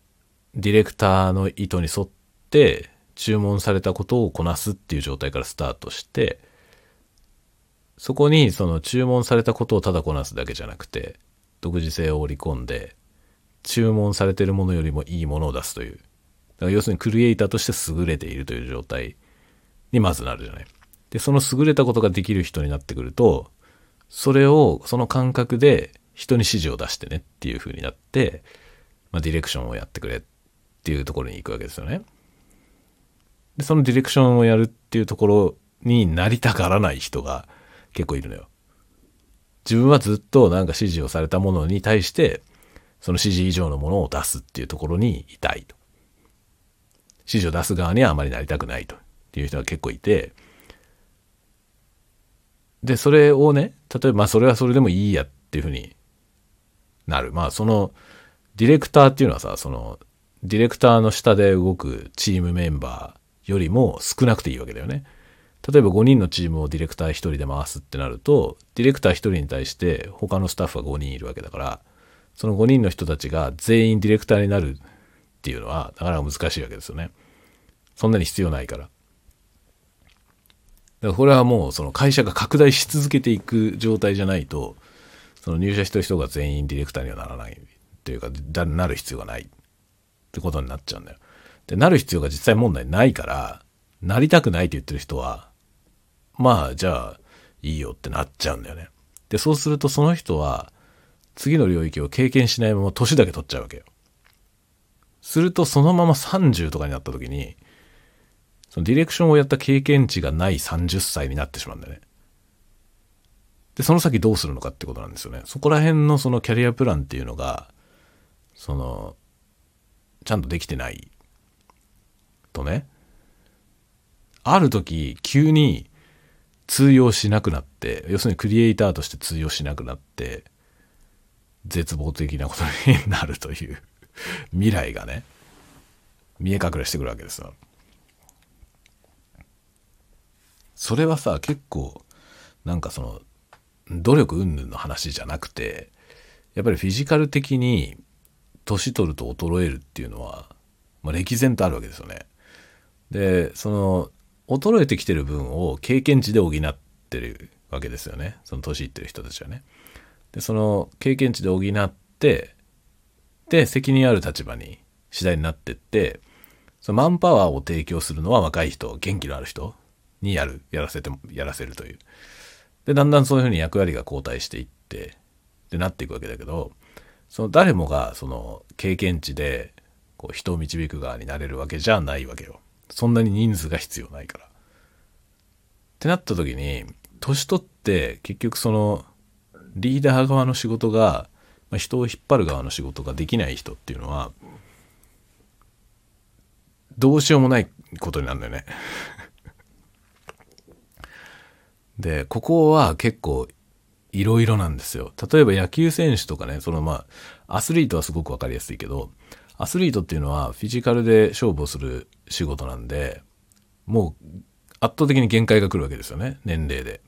ディレクターの意図に沿って注文されたことをこなすっていう状態からスタートして、そこにその注文されたことをただこなすだけじゃなくて、独自性を織り込んで、注文されてるものよりもいいものを出すという。だから要するにクリエイターとして優れているという状態にまずなるじゃない。で、その優れたことができる人になってくると、それを、その感覚で人に指示を出してねっていう風になって、まあ、ディレクションをやってくれっていうところに行くわけですよね。で、そのディレクションをやるっていうところになりたがらない人が結構いるのよ。自分はずっとなんか指示をされたものに対して、その指示以上のものを出すっていうところにいたいと。指示を出す側にはあまりなりたくないという人が結構いて、で、それをね、例えばまあそれはそれでもいいやっていうふうになる。まあその、ディレクターっていうのはさ、その、ディレクターの下で動くチームメンバーよりも少なくていいわけだよね。例えば5人のチームをディレクター1人で回すってなると、ディレクター1人に対して他のスタッフは5人いるわけだから、その5人の人たちが全員ディレクターになるっていうのは、なかなか難しいわけですよね。そんなに必要ないから。だからこれはもうその会社が拡大し続けていく状態じゃないと、その入社してる人が全員ディレクターにはならないっていうか、だなる必要がないってことになっちゃうんだよ。で、なる必要が実際問題ないから、なりたくないって言ってる人は、まあ、じゃあ、いいよってなっちゃうんだよね。で、そうするとその人は、次の領域を経験しないまま年だけ取っちゃうわけよ。すると、そのまま30とかになった時に、そのディレクションをやった経験値がない30歳になってしまうんだよね。で、その先どうするのかってことなんですよね。そこら辺のそのキャリアプランっていうのが、その、ちゃんとできてないとね、ある時急に通用しなくなって、要するにクリエイターとして通用しなくなって、絶望的なことになるという未来がね、見え隠れしてくるわけですよ。それはさ、結構、なんかその、努力云々の話じゃなくて、やっぱりフィジカル的に年取ると衰えるっていうのは、まあ、歴然とあるわけですよね。で、その、衰えてきてる分を経験値で補ってるわけですよね。その年いってる人たちはね。で、その経験値で補って、で、責任ある立場に次第になってって、そのマンパワーを提供するのは若い人、元気のある人にやる、やらせて、やらせるという。で、だんだんそういうふうに役割が交代していって、で、なっていくわけだけど、その誰もがその経験値でこう人を導く側になれるわけじゃないわけよ。そんなに人数が必要ないから。ってなった時に、年取って結局そのリーダー側の仕事が、まあ、人を引っ張る側の仕事ができない人っていうのは、どうしようもないことになるんだよね。で、ここは結構いろいろなんですよ。例えば野球選手とかね、そのまあ、アスリートはすごくわかりやすいけど、アスリートっていうのはフィジカルで勝負をする仕事なんで、もう圧倒的に限界が来るわけですよね、年齢で。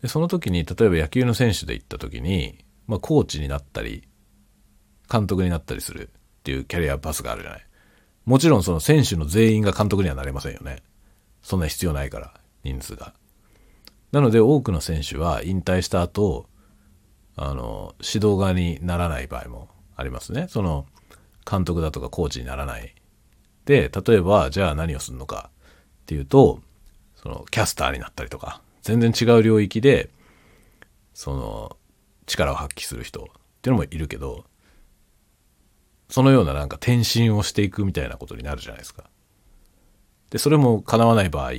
で、その時に、例えば野球の選手で行った時に、まあ、コーチになったり、監督になったりするっていうキャリアパスがあるじゃない。もちろんその選手の全員が監督にはなれませんよね。そんな必要ないから、人数が。なので多くの選手は引退した後、あの、指導側にならない場合もありますね。その、監督だとかコーチにならない。で、例えば、じゃあ何をするのかっていうと、その、キャスターになったりとか、全然違う領域で、その、力を発揮する人っていうのもいるけど、そのようななんか転身をしていくみたいなことになるじゃないですか。で、それも叶わない場合、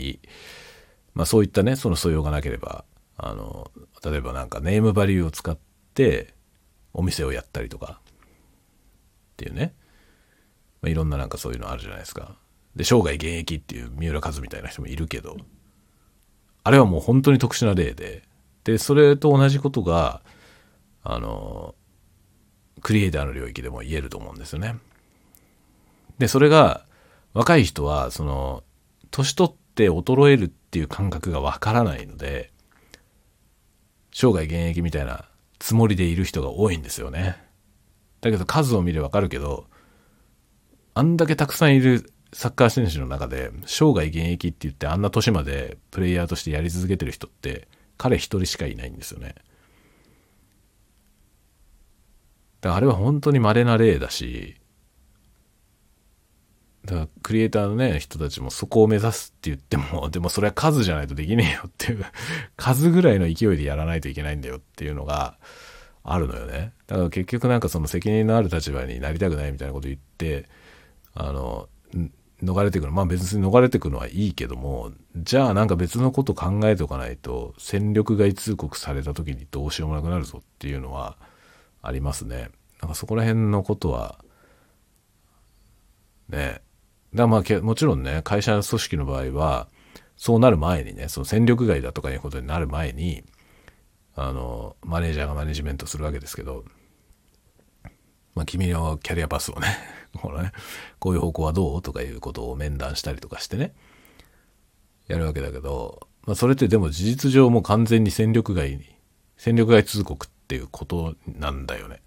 まあそういったね、その素養がなければ、あの、例えばなんかネームバリューを使ってお店をやったりとかっていうね、まあ、いろんななんかそういうのあるじゃないですか。で、生涯現役っていう三浦和みたいな人もいるけど、あれはもう本当に特殊な例で、で、それと同じことが、あの、クリエイターの領域でも言えると思うんですよね。で、それが、若い人は、その、年取って衰えるっていう感覚がわからないので、生涯現役みたいなつもりでいる人が多いんですよね。だけど数を見ればわかるけど、あんだけたくさんいるサッカー選手の中で、生涯現役って言ってあんな年までプレイヤーとしてやり続けてる人って、彼一人しかいないんですよね。だからあれは本当に稀な例だし、だからクリエイターのね、人たちもそこを目指すって言っても、でもそれは数じゃないとできねえよっていう、数ぐらいの勢いでやらないといけないんだよっていうのがあるのよね。だから結局なんかその責任のある立場になりたくないみたいなこと言って、あの、逃れてくる。まあ別に逃れてくのはいいけども、じゃあなんか別のこと考えておかないと、戦力外通告された時にどうしようもなくなるぞっていうのはありますね。なんかそこら辺のことは、ね。だまあもちろんね、会社組織の場合は、そうなる前にね、その戦力外だとかいうことになる前に、あの、マネージャーがマネジメントするわけですけど、まあ君のキャリアパスをね、このね、こういう方向はどうとかいうことを面談したりとかしてね、やるわけだけど、まあそれってでも事実上もう完全に戦力外に、戦力外通告っていうことなんだよね。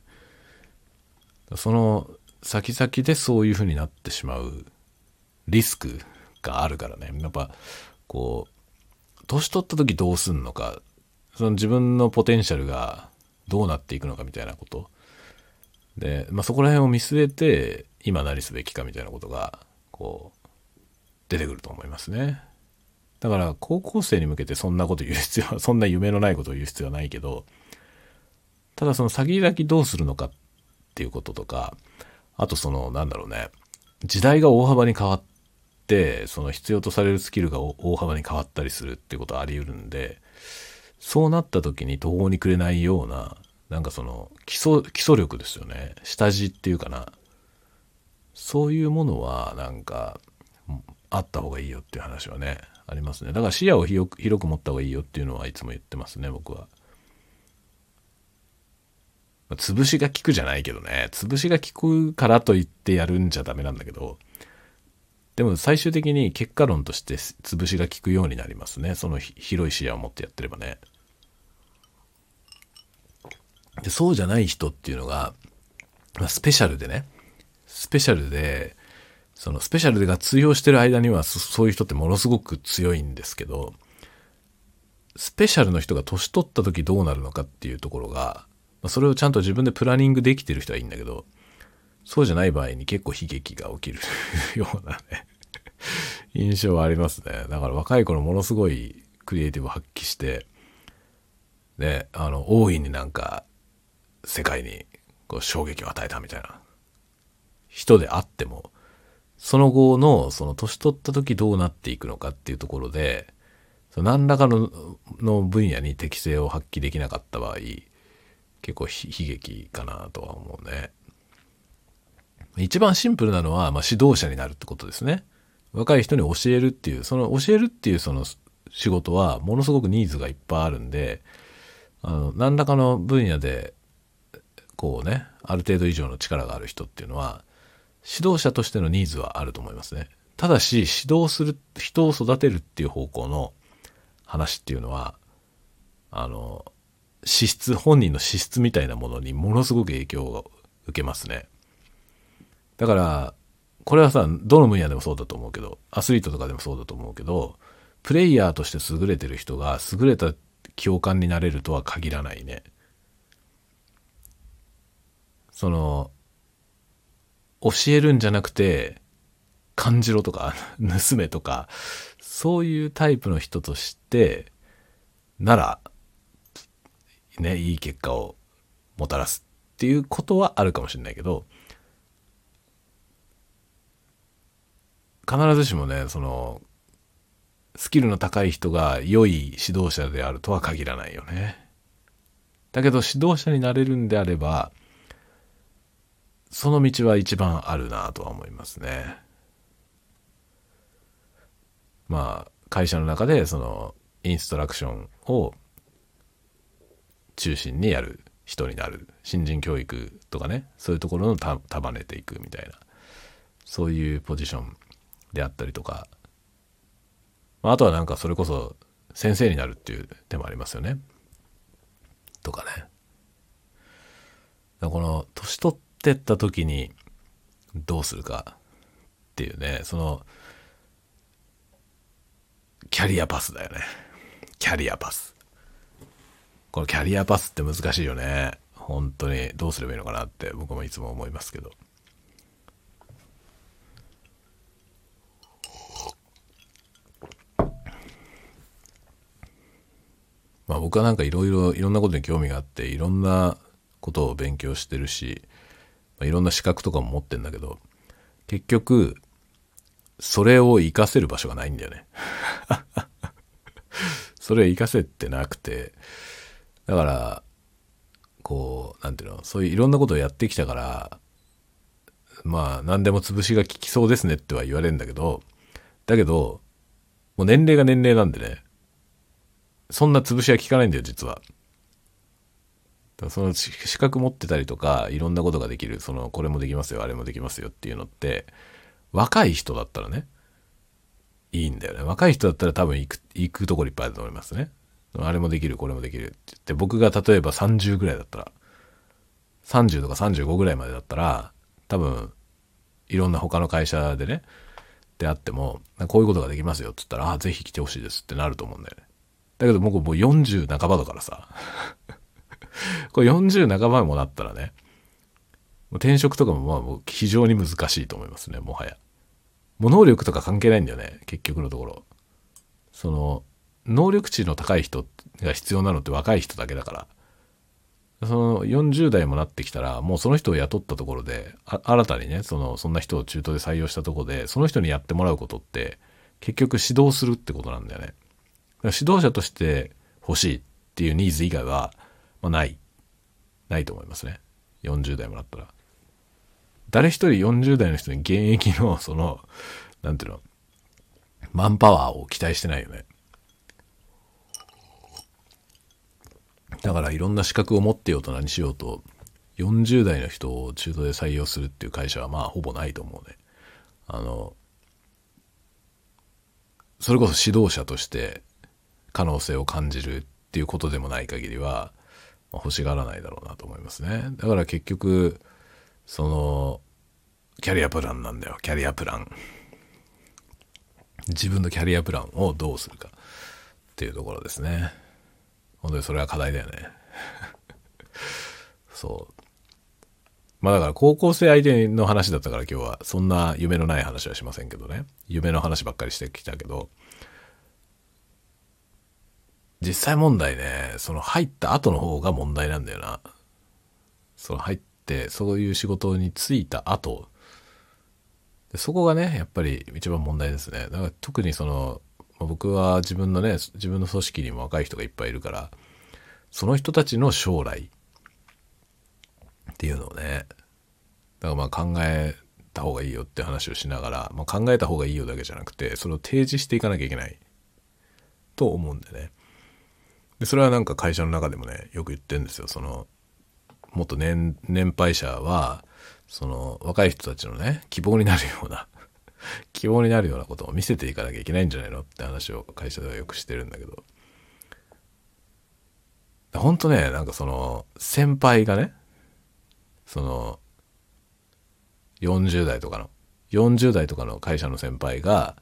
その先々でそういうふうになってしまうリスクがあるからね。やっぱ、こう、年取った時どうすんのか、その自分のポテンシャルがどうなっていくのかみたいなこと。で、まあ、そこら辺を見据えて、今何すべきかみたいなことが、こう、出てくると思いますね。だから、高校生に向けてそんなこと言う必要は、そんな夢のないことを言う必要はないけど、ただその先々どうするのかっていうこととか、あとその、なんだろうね、時代が大幅に変わって、その必要とされるスキルが大幅に変わったりするってことはあり得るんで、そうなった時に途方に暮れないような、なんかその基礎、基礎力ですよね。下地っていうかな。そういうものはなんか、あった方がいいよっていう話はね、ありますね。だから視野を広く広く持った方がいいよっていうのはいつも言ってますね、僕は。まあ、潰しが効くじゃないけどね。潰しが効くからといってやるんじゃダメなんだけど、でも最終的に結果論として潰しが効くようになりますね。その広い視野を持ってやってればね。で、そうじゃない人っていうのが、まあ、スペシャルでね、スペシャルで、そのスペシャルが通用してる間にはそういう人ってものすごく強いんですけど、スペシャルの人が年取った時どうなるのかっていうところが、まあ、それをちゃんと自分でプランニングできてる人はいいんだけど、そうじゃない場合に結構悲劇が起きるようなね 印象はありますね。だから若い頃ものすごいクリエイティブを発揮して、ね、あの、大いになんか世界にこう衝撃を与えたみたいな人であっても、その後のその年取った時どうなっていくのかっていうところで、何らかのの分野に適性を発揮できなかった場合、結構悲劇かなとは思うね。一番シンプルなのは、まあ、指導者になるってことですね。若い人に教えるっていう、その教えるっていうその仕事はものすごくニーズがいっぱいあるんで、あの、何らかの分野でこうね、ある程度以上の力がある人っていうのは、指導者としてのニーズはあると思いますね。ただし、指導する、人を育てるっていう方向の話っていうのは、あの、資質、本人の資質みたいなものにものすごく影響を受けますね。だから、これはさ、どの分野でもそうだと思うけど、アスリートとかでもそうだと思うけど、プレイヤーとして優れてる人が優れた共感になれるとは限らないね。その、教えるんじゃなくて、感じろとか、盗めとか、そういうタイプの人として、なら、ね、いい結果をもたらすっていうことはあるかもしれないけど、必ずしもね、その、スキルの高い人が良い指導者であるとは限らないよね。だけど指導者になれるんであれば、その道は一番あるなとは思いますね。まあ、会社の中でそのインストラクションを中心にやる人になる。新人教育とかね、そういうところの束ねていくみたいな、そういうポジションであったりとか、まあ、あとはなんかそれこそ先生になるっていう手もありますよね。とかね。この年取っってった時にどうするかっていうね、その、キャリアパスだよね。キャリアパス。このキャリアパスって難しいよね。本当にどうすればいいのかなって僕もいつも思いますけど。まあ僕はなんかいろいろいろんなことに興味があっていろんなことを勉強してるし、いろんな資格とかも持ってんだけど、結局、それを活かせる場所がないんだよね。それ活かせてなくて、だから、こう、なんていうの、そういういろんなことをやってきたから、まあ、何でも潰しが効きそうですねっては言われるんだけど、だけど、もう年齢が年齢なんでね、そんな潰しは効かないんだよ、実は。その資格持ってたりとか、いろんなことができる、その、これもできますよ、あれもできますよっていうのって、若い人だったらね、いいんだよね。若い人だったら多分行く、行くところいっぱいあると思いますね。あれもできる、これもできるって言って、僕が例えば30ぐらいだったら、30とか35ぐらいまでだったら、多分、いろんな他の会社でね、であっても、こういうことができますよって言ったら、ああ、ぜひ来てほしいですってなると思うんだよね。だけど僕もう40半ばだからさ、これ40半ばもなったらね、転職とかもまあもう非常に難しいと思いますね、もはや。もう能力とか関係ないんだよね、結局のところ。その、能力値の高い人が必要なのって若い人だけだから。その40代もなってきたら、もうその人を雇ったところで、新たにね、その、そんな人を中途で採用したところで、その人にやってもらうことって、結局指導するってことなんだよね。指導者として欲しいっていうニーズ以外は、まあ、ない。ないと思いますね。40代もなったら。誰一人40代の人に現役の、その、なんていうの、マンパワーを期待してないよね。だからいろんな資格を持ってようと何しようと、40代の人を中途で採用するっていう会社はまあほぼないと思うね。あの、それこそ指導者として可能性を感じるっていうことでもない限りは、欲しがらないだろうなと思いますね。だから結局、その、キャリアプランなんだよ。キャリアプラン。自分のキャリアプランをどうするかっていうところですね。本当にそれは課題だよね。そう。まあだから高校生相手の話だったから今日はそんな夢のない話はしませんけどね。夢の話ばっかりしてきたけど、実際問題ね、その入った後の方が問題なんだよな。その入って、そういう仕事に就いた後、そこがね、やっぱり一番問題ですね。だから特にそのま、僕は自分のね、自分の組織にも若い人がいっぱいいるから、その人たちの将来っていうのをね、だからまあ考えた方がいいよって話をしながら、まあ、考えた方がいいよだけじゃなくて、それを提示していかなきゃいけないと思うんでね。で、それはなんか会社の中でもね、よく言ってるんですよ。その、もっと年、年配者は、その若い人たちのね、希望になるような 希望になるようなことを見せていかなきゃいけないんじゃないのって話を会社ではよくしてるんだけど。ほんとね、なんかその、先輩がね、その、40代とかの、40代とかの会社の先輩が、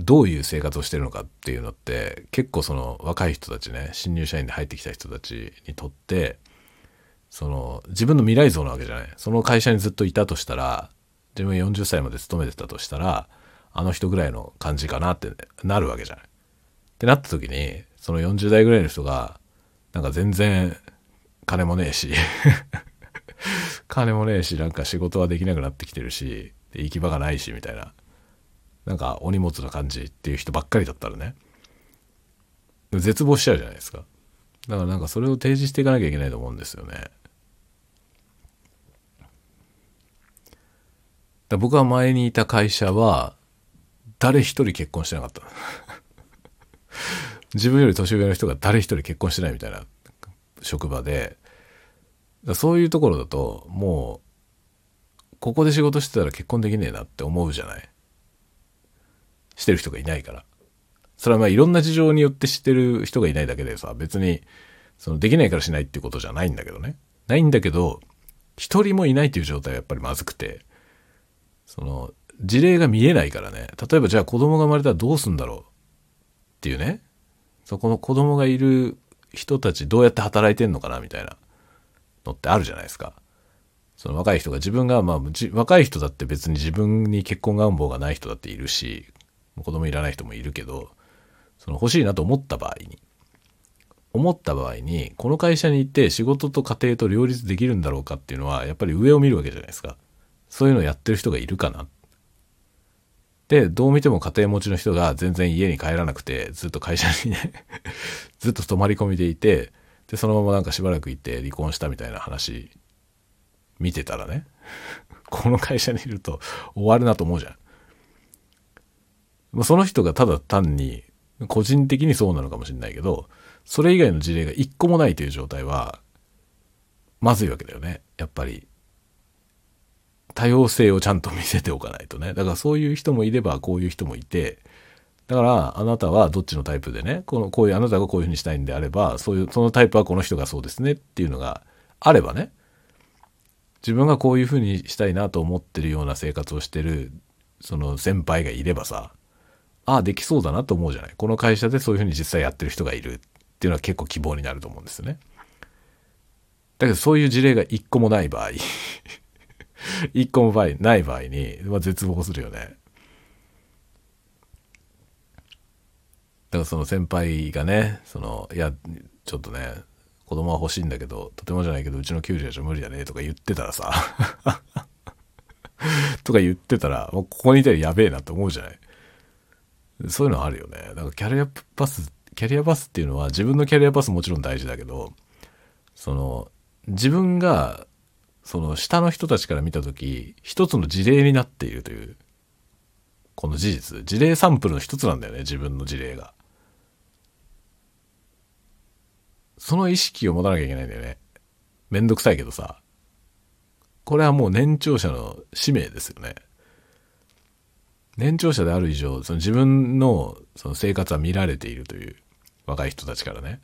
どういう生活をしてるのかっていうのって、結構その若い人たちね、新入社員で入ってきた人たちにとって、その、自分の未来像なわけじゃない。その会社にずっといたとしたら、自分40歳まで勤めてたとしたら、あの人ぐらいの感じかなってなるわけじゃない。ってなった時に、その40代ぐらいの人が、なんか全然金もねえし 金もねえし、なんか仕事はできなくなってきてるし、行き場がないし、みたいな。なんかお荷物な感じっていう人ばっかりだったらね、絶望しちゃうじゃないですか。だからなんかそれを提示していかなきゃいけないと思うんですよね。だ僕は前にいた会社は、誰一人結婚してなかった。自分より年上の人が誰一人結婚してないみたいな職場で、そういうところだと、もう、ここで仕事してたら結婚できねえなって思うじゃない。してる人がいないから。それはまあいろんな事情によって知ってる人がいないだけでさ、別に、そのできないからしないっていうことじゃないんだけどね。ないんだけど、一人もいないっていう状態はやっぱりまずくて、その、事例が見えないからね。例えばじゃあ子供が生まれたらどうすんだろうっていうね。そこの子供がいる人たちどうやって働いてんのかなみたいなのってあるじゃないですか。その若い人が自分が、まあ、若い人だって別に自分に結婚願望がない人だっているし、子供いらない人もいるけど、その欲しいなと思った場合に、思った場合に、この会社に行って仕事と家庭と両立できるんだろうかっていうのは、やっぱり上を見るわけじゃないですか。そういうのをやってる人がいるかな。で、どう見ても家庭持ちの人が全然家に帰らなくて、ずっと会社にね ずっと泊まり込みでいて、で、そのままなんかしばらくいて離婚したみたいな話、見てたらね、この会社にいると終わるなと思うじゃん。その人がただ単に、個人的にそうなのかもしれないけど、それ以外の事例が一個もないという状態は、まずいわけだよね。やっぱり。多様性をちゃんと見せておかないとね。だからそういう人もいればこういう人もいて、だからあなたはどっちのタイプでね、この、こういう、あなたがこういうふうにしたいんであれば、そういう、そのタイプはこの人がそうですねっていうのがあればね、自分がこういうふうにしたいなと思ってるような生活をしてる、その先輩がいればさ、ああ、できそうだなと思うじゃない？この会社でそういうふうに実際やってる人がいるっていうのは結構希望になると思うんですよね。だけどそういう事例が一個もない場合 一個も場合ない場合に、まあ、絶望するよね。だからその先輩がね、その、いや、ちょっとね、子供は欲しいんだけど、とてもじゃないけど、うちの給料じゃ無理だねとか言ってたらさ とか言ってたら、もうここにいたらやべえなと思うじゃない？そういうのあるよね。だからキャリアパス、キャリアパスっていうのは自分のキャリアパスもちろん大事だけど、その、自分がその下の人たちから見た時一つの事例になっているというこの事実。事例サンプルの一つなんだよね自分の事例が。その意識を持たなきゃいけないんだよね。めんどくさいけどさ。これはもう年長者の使命ですよね。年長者である以上その自分のその生活は見られているという若い人たちからね、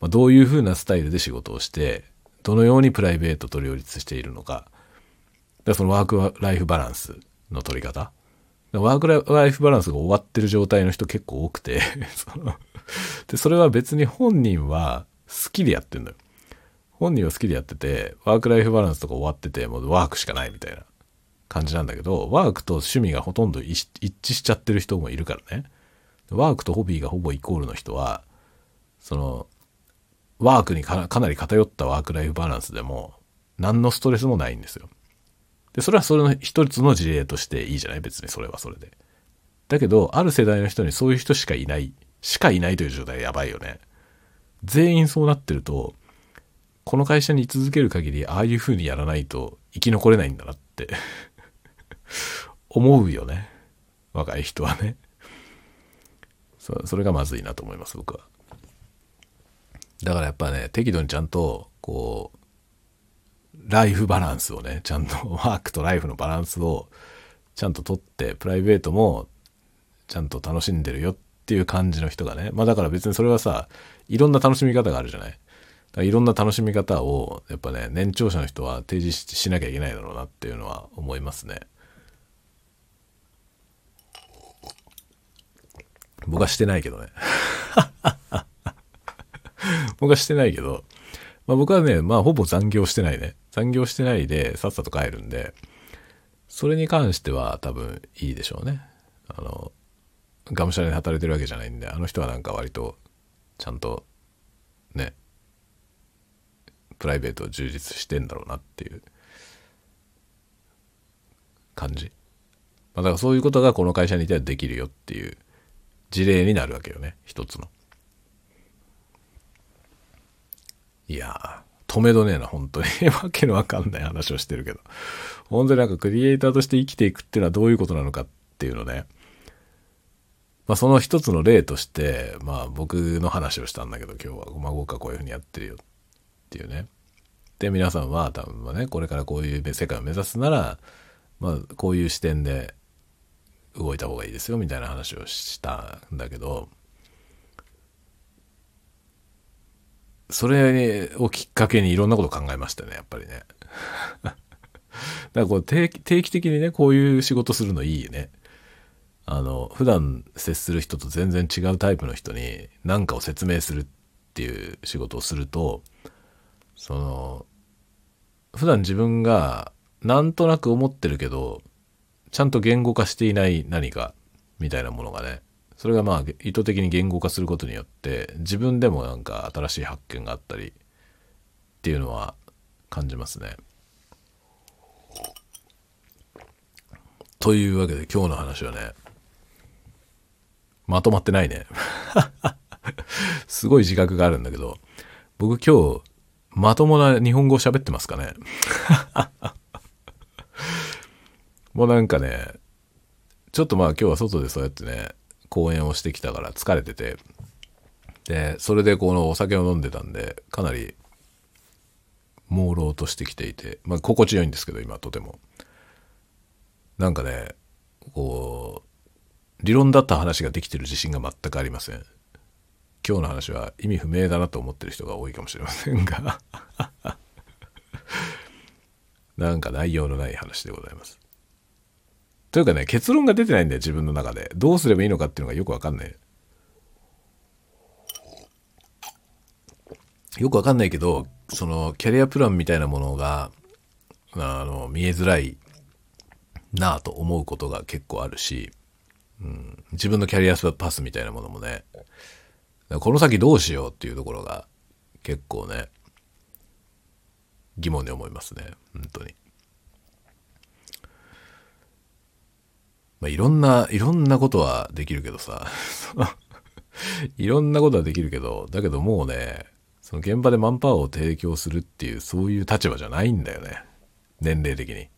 まあ、どういうふうなスタイルで仕事をしてどのようにプライベートと両立しているのか。だそのワークライフバランスの取り方。ワークライフバランスが終わってる状態の人結構多くて そので、それは別に本人は好きでやってんだよ。本人は好きでやってて、ワークライフバランスとか終わってて、もうワークしかないみたいな感じなんだけど、ワークと趣味がほとんど一致しちゃってる人もいるからね。ワークとホビーがほぼイコールの人は、その、ワークにかなり偏ったワークライフバランスでも、何のストレスもないんですよ。で、それはそれの一つの事例としていいじゃない？別にそれはそれで。だけど、ある世代の人にそういう人しかいない、しかいないという状態やばいよね。全員そうなってると、この会社に居続ける限り、ああいう風にやらないと生き残れないんだなって思うよね。若い人はね。そそれがまずいなと思います、僕は。だからやっぱね、適度にちゃんと、こう、ライフバランスをね、ちゃんと ワークとライフのバランスをちゃんととって、プライベートもちゃんと楽しんでるよっていう感じの人がね。まあだから別にそれはさ、いろんな楽しみ方があるじゃない。だからいろんな楽しみ方を、やっぱね、年長者の人は提示しなきゃいけないだろうなっていうのは思いますね。僕はしてないけどね。僕はしてないけど、まあ僕はね、まあほぼ残業してないね。残業してないでさっさと帰るんで、それに関しては多分いいでしょうね。あの、がむしゃらに働いてるわけじゃないんで、あの人はなんか割とちゃんとね、プライベートを充実してんだろうなっていう感じ。まあ、だからそういうことがこの会社にいてはできるよっていう事例になるわけよね。一つの。いや、止めどねえな、本当に。わけのわかんない話をしてるけど。本当になんかクリエイターとして生きていくっていうのはどういうことなのかっていうのね。まあその一つの例として、まあ僕の話をしたんだけど今日は、まあ僕はこういうふうにやってるよっていうね。で、皆さんは多分ね、これからこういう世界を目指すなら、まあこういう視点で動いた方がいいですよみたいな話をしたんだけど、それをきっかけにいろんなこと考えましたね、やっぱりね。だからこう定期的にね、こういう仕事するのいいよね。あの、普段接する人と全然違うタイプの人に何かを説明するっていう仕事をすると、その、普段自分がなんとなく思ってるけど、ちゃんと言語化していない何かみたいなものがね、それがまあ意図的に言語化することによって自分でもなんか新しい発見があったりっていうのは感じますね。というわけで今日の話はねまとまってないね。すごい自覚があるんだけど、僕今日、まともな日本語喋ってますかねもうなんかね、ちょっとまあ今日は外でそうやってね、公演をしてきたから疲れてて、で、それでこのお酒を飲んでたんで、かなり、朦朧としてきていて、まあ心地よいんですけど、今とても。なんかね、こう、理論だった話ができてる自信が全くありません。今日の話は意味不明だなと思ってる人が多いかもしれませんが なんか内容のない話でございます。というかね、結論が出てないんだよ、自分の中で。どうすればいいのかっていうのがよくわかんない。よくわかんないけど、その、キャリアプランみたいなものが、あの、見えづらいなぁと思うことが結構あるし、うん、自分のキャリアパスみたいなものもね、この先どうしようっていうところが結構ね、疑問に思いますね。本当に。まあ、いろんな、いろんなことはできるけどさ、いろんなことはできるけど、だけどもうね、その現場でマンパワーを提供するっていう、そういう立場じゃないんだよね。年齢的に。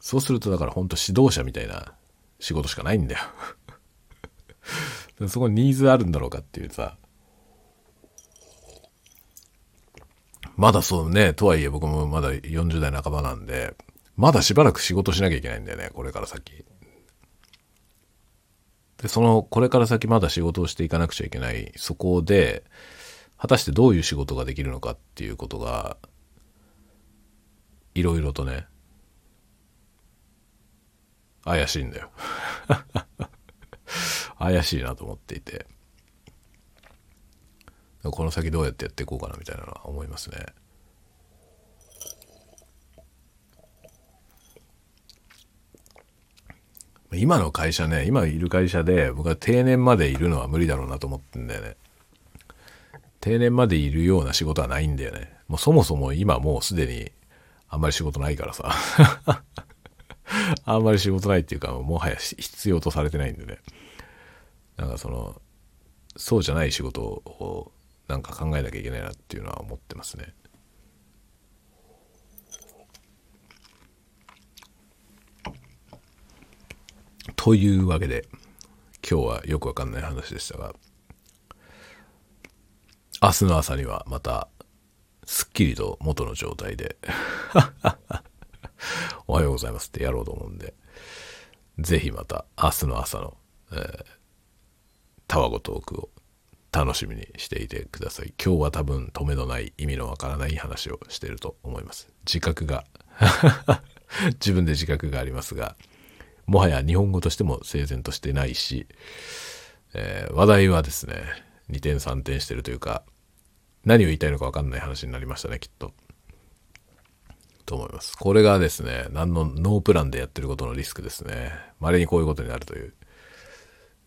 そうするとだからほんと指導者みたいな仕事しかないんだよ そこにニーズあるんだろうかっていうさ。まだそうね、とはいえ僕もまだ40代半ばなんで、まだしばらく仕事しなきゃいけないんだよね、これから先。で、その、これから先まだ仕事をしていかなくちゃいけない、そこで、果たしてどういう仕事ができるのかっていうことが、いろいろとね、怪しいんだよ。怪しいなと思っていて。この先どうやってやっていこうかなみたいなのは思いますね。今の会社ね今いる会社で僕は定年までいるのは無理だろうなと思ってんだよね。定年までいるような仕事はないんだよね。もうそもそも今もうすでにあんまり仕事ないからさ。あんまり仕事ないっていうかもはや必要とされてないんでね。なんかそのそうじゃない仕事をなんか考えなきゃいけないなっていうのは思ってますね。というわけで今日はよくわかんない話でしたが明日の朝にはまたすっきりと元の状態で おはようございますってやろうと思うんでぜひまた明日の朝の、えタワゴトークを楽しみにしていてください。今日は多分止めのない意味のわからない話をしていると思います。自覚が 自分で自覚がありますが、もはや日本語としても整然としてないし、えー、話題はですね、2点3点してるというか、何を言いたいのかわかんない話になりましたね、きっと。と思います。これがですね、何のノープランでやってることのリスクですね。稀にこういうことになるという。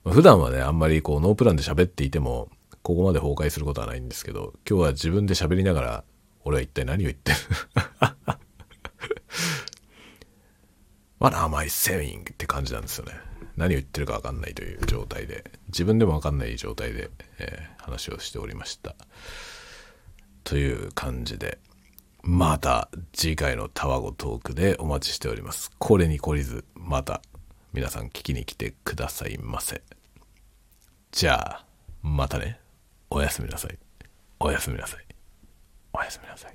普段はね、あんまりこうノープランで喋っていても、ここまで崩壊することはないんですけど、今日は自分で喋りながら、俺は一体何を言ってる？What am I saying? って感じなんですよね。何を言ってるかわかんないという状態で、自分でもわかんない状態で、えー、話をしておりました。という感じで、また次回のタワゴトークでお待ちしております。これに懲りず、また皆さん聞きに来てくださいませ。じゃあ、またね。おやすみなさい。おやすみなさい。おやすみなさい。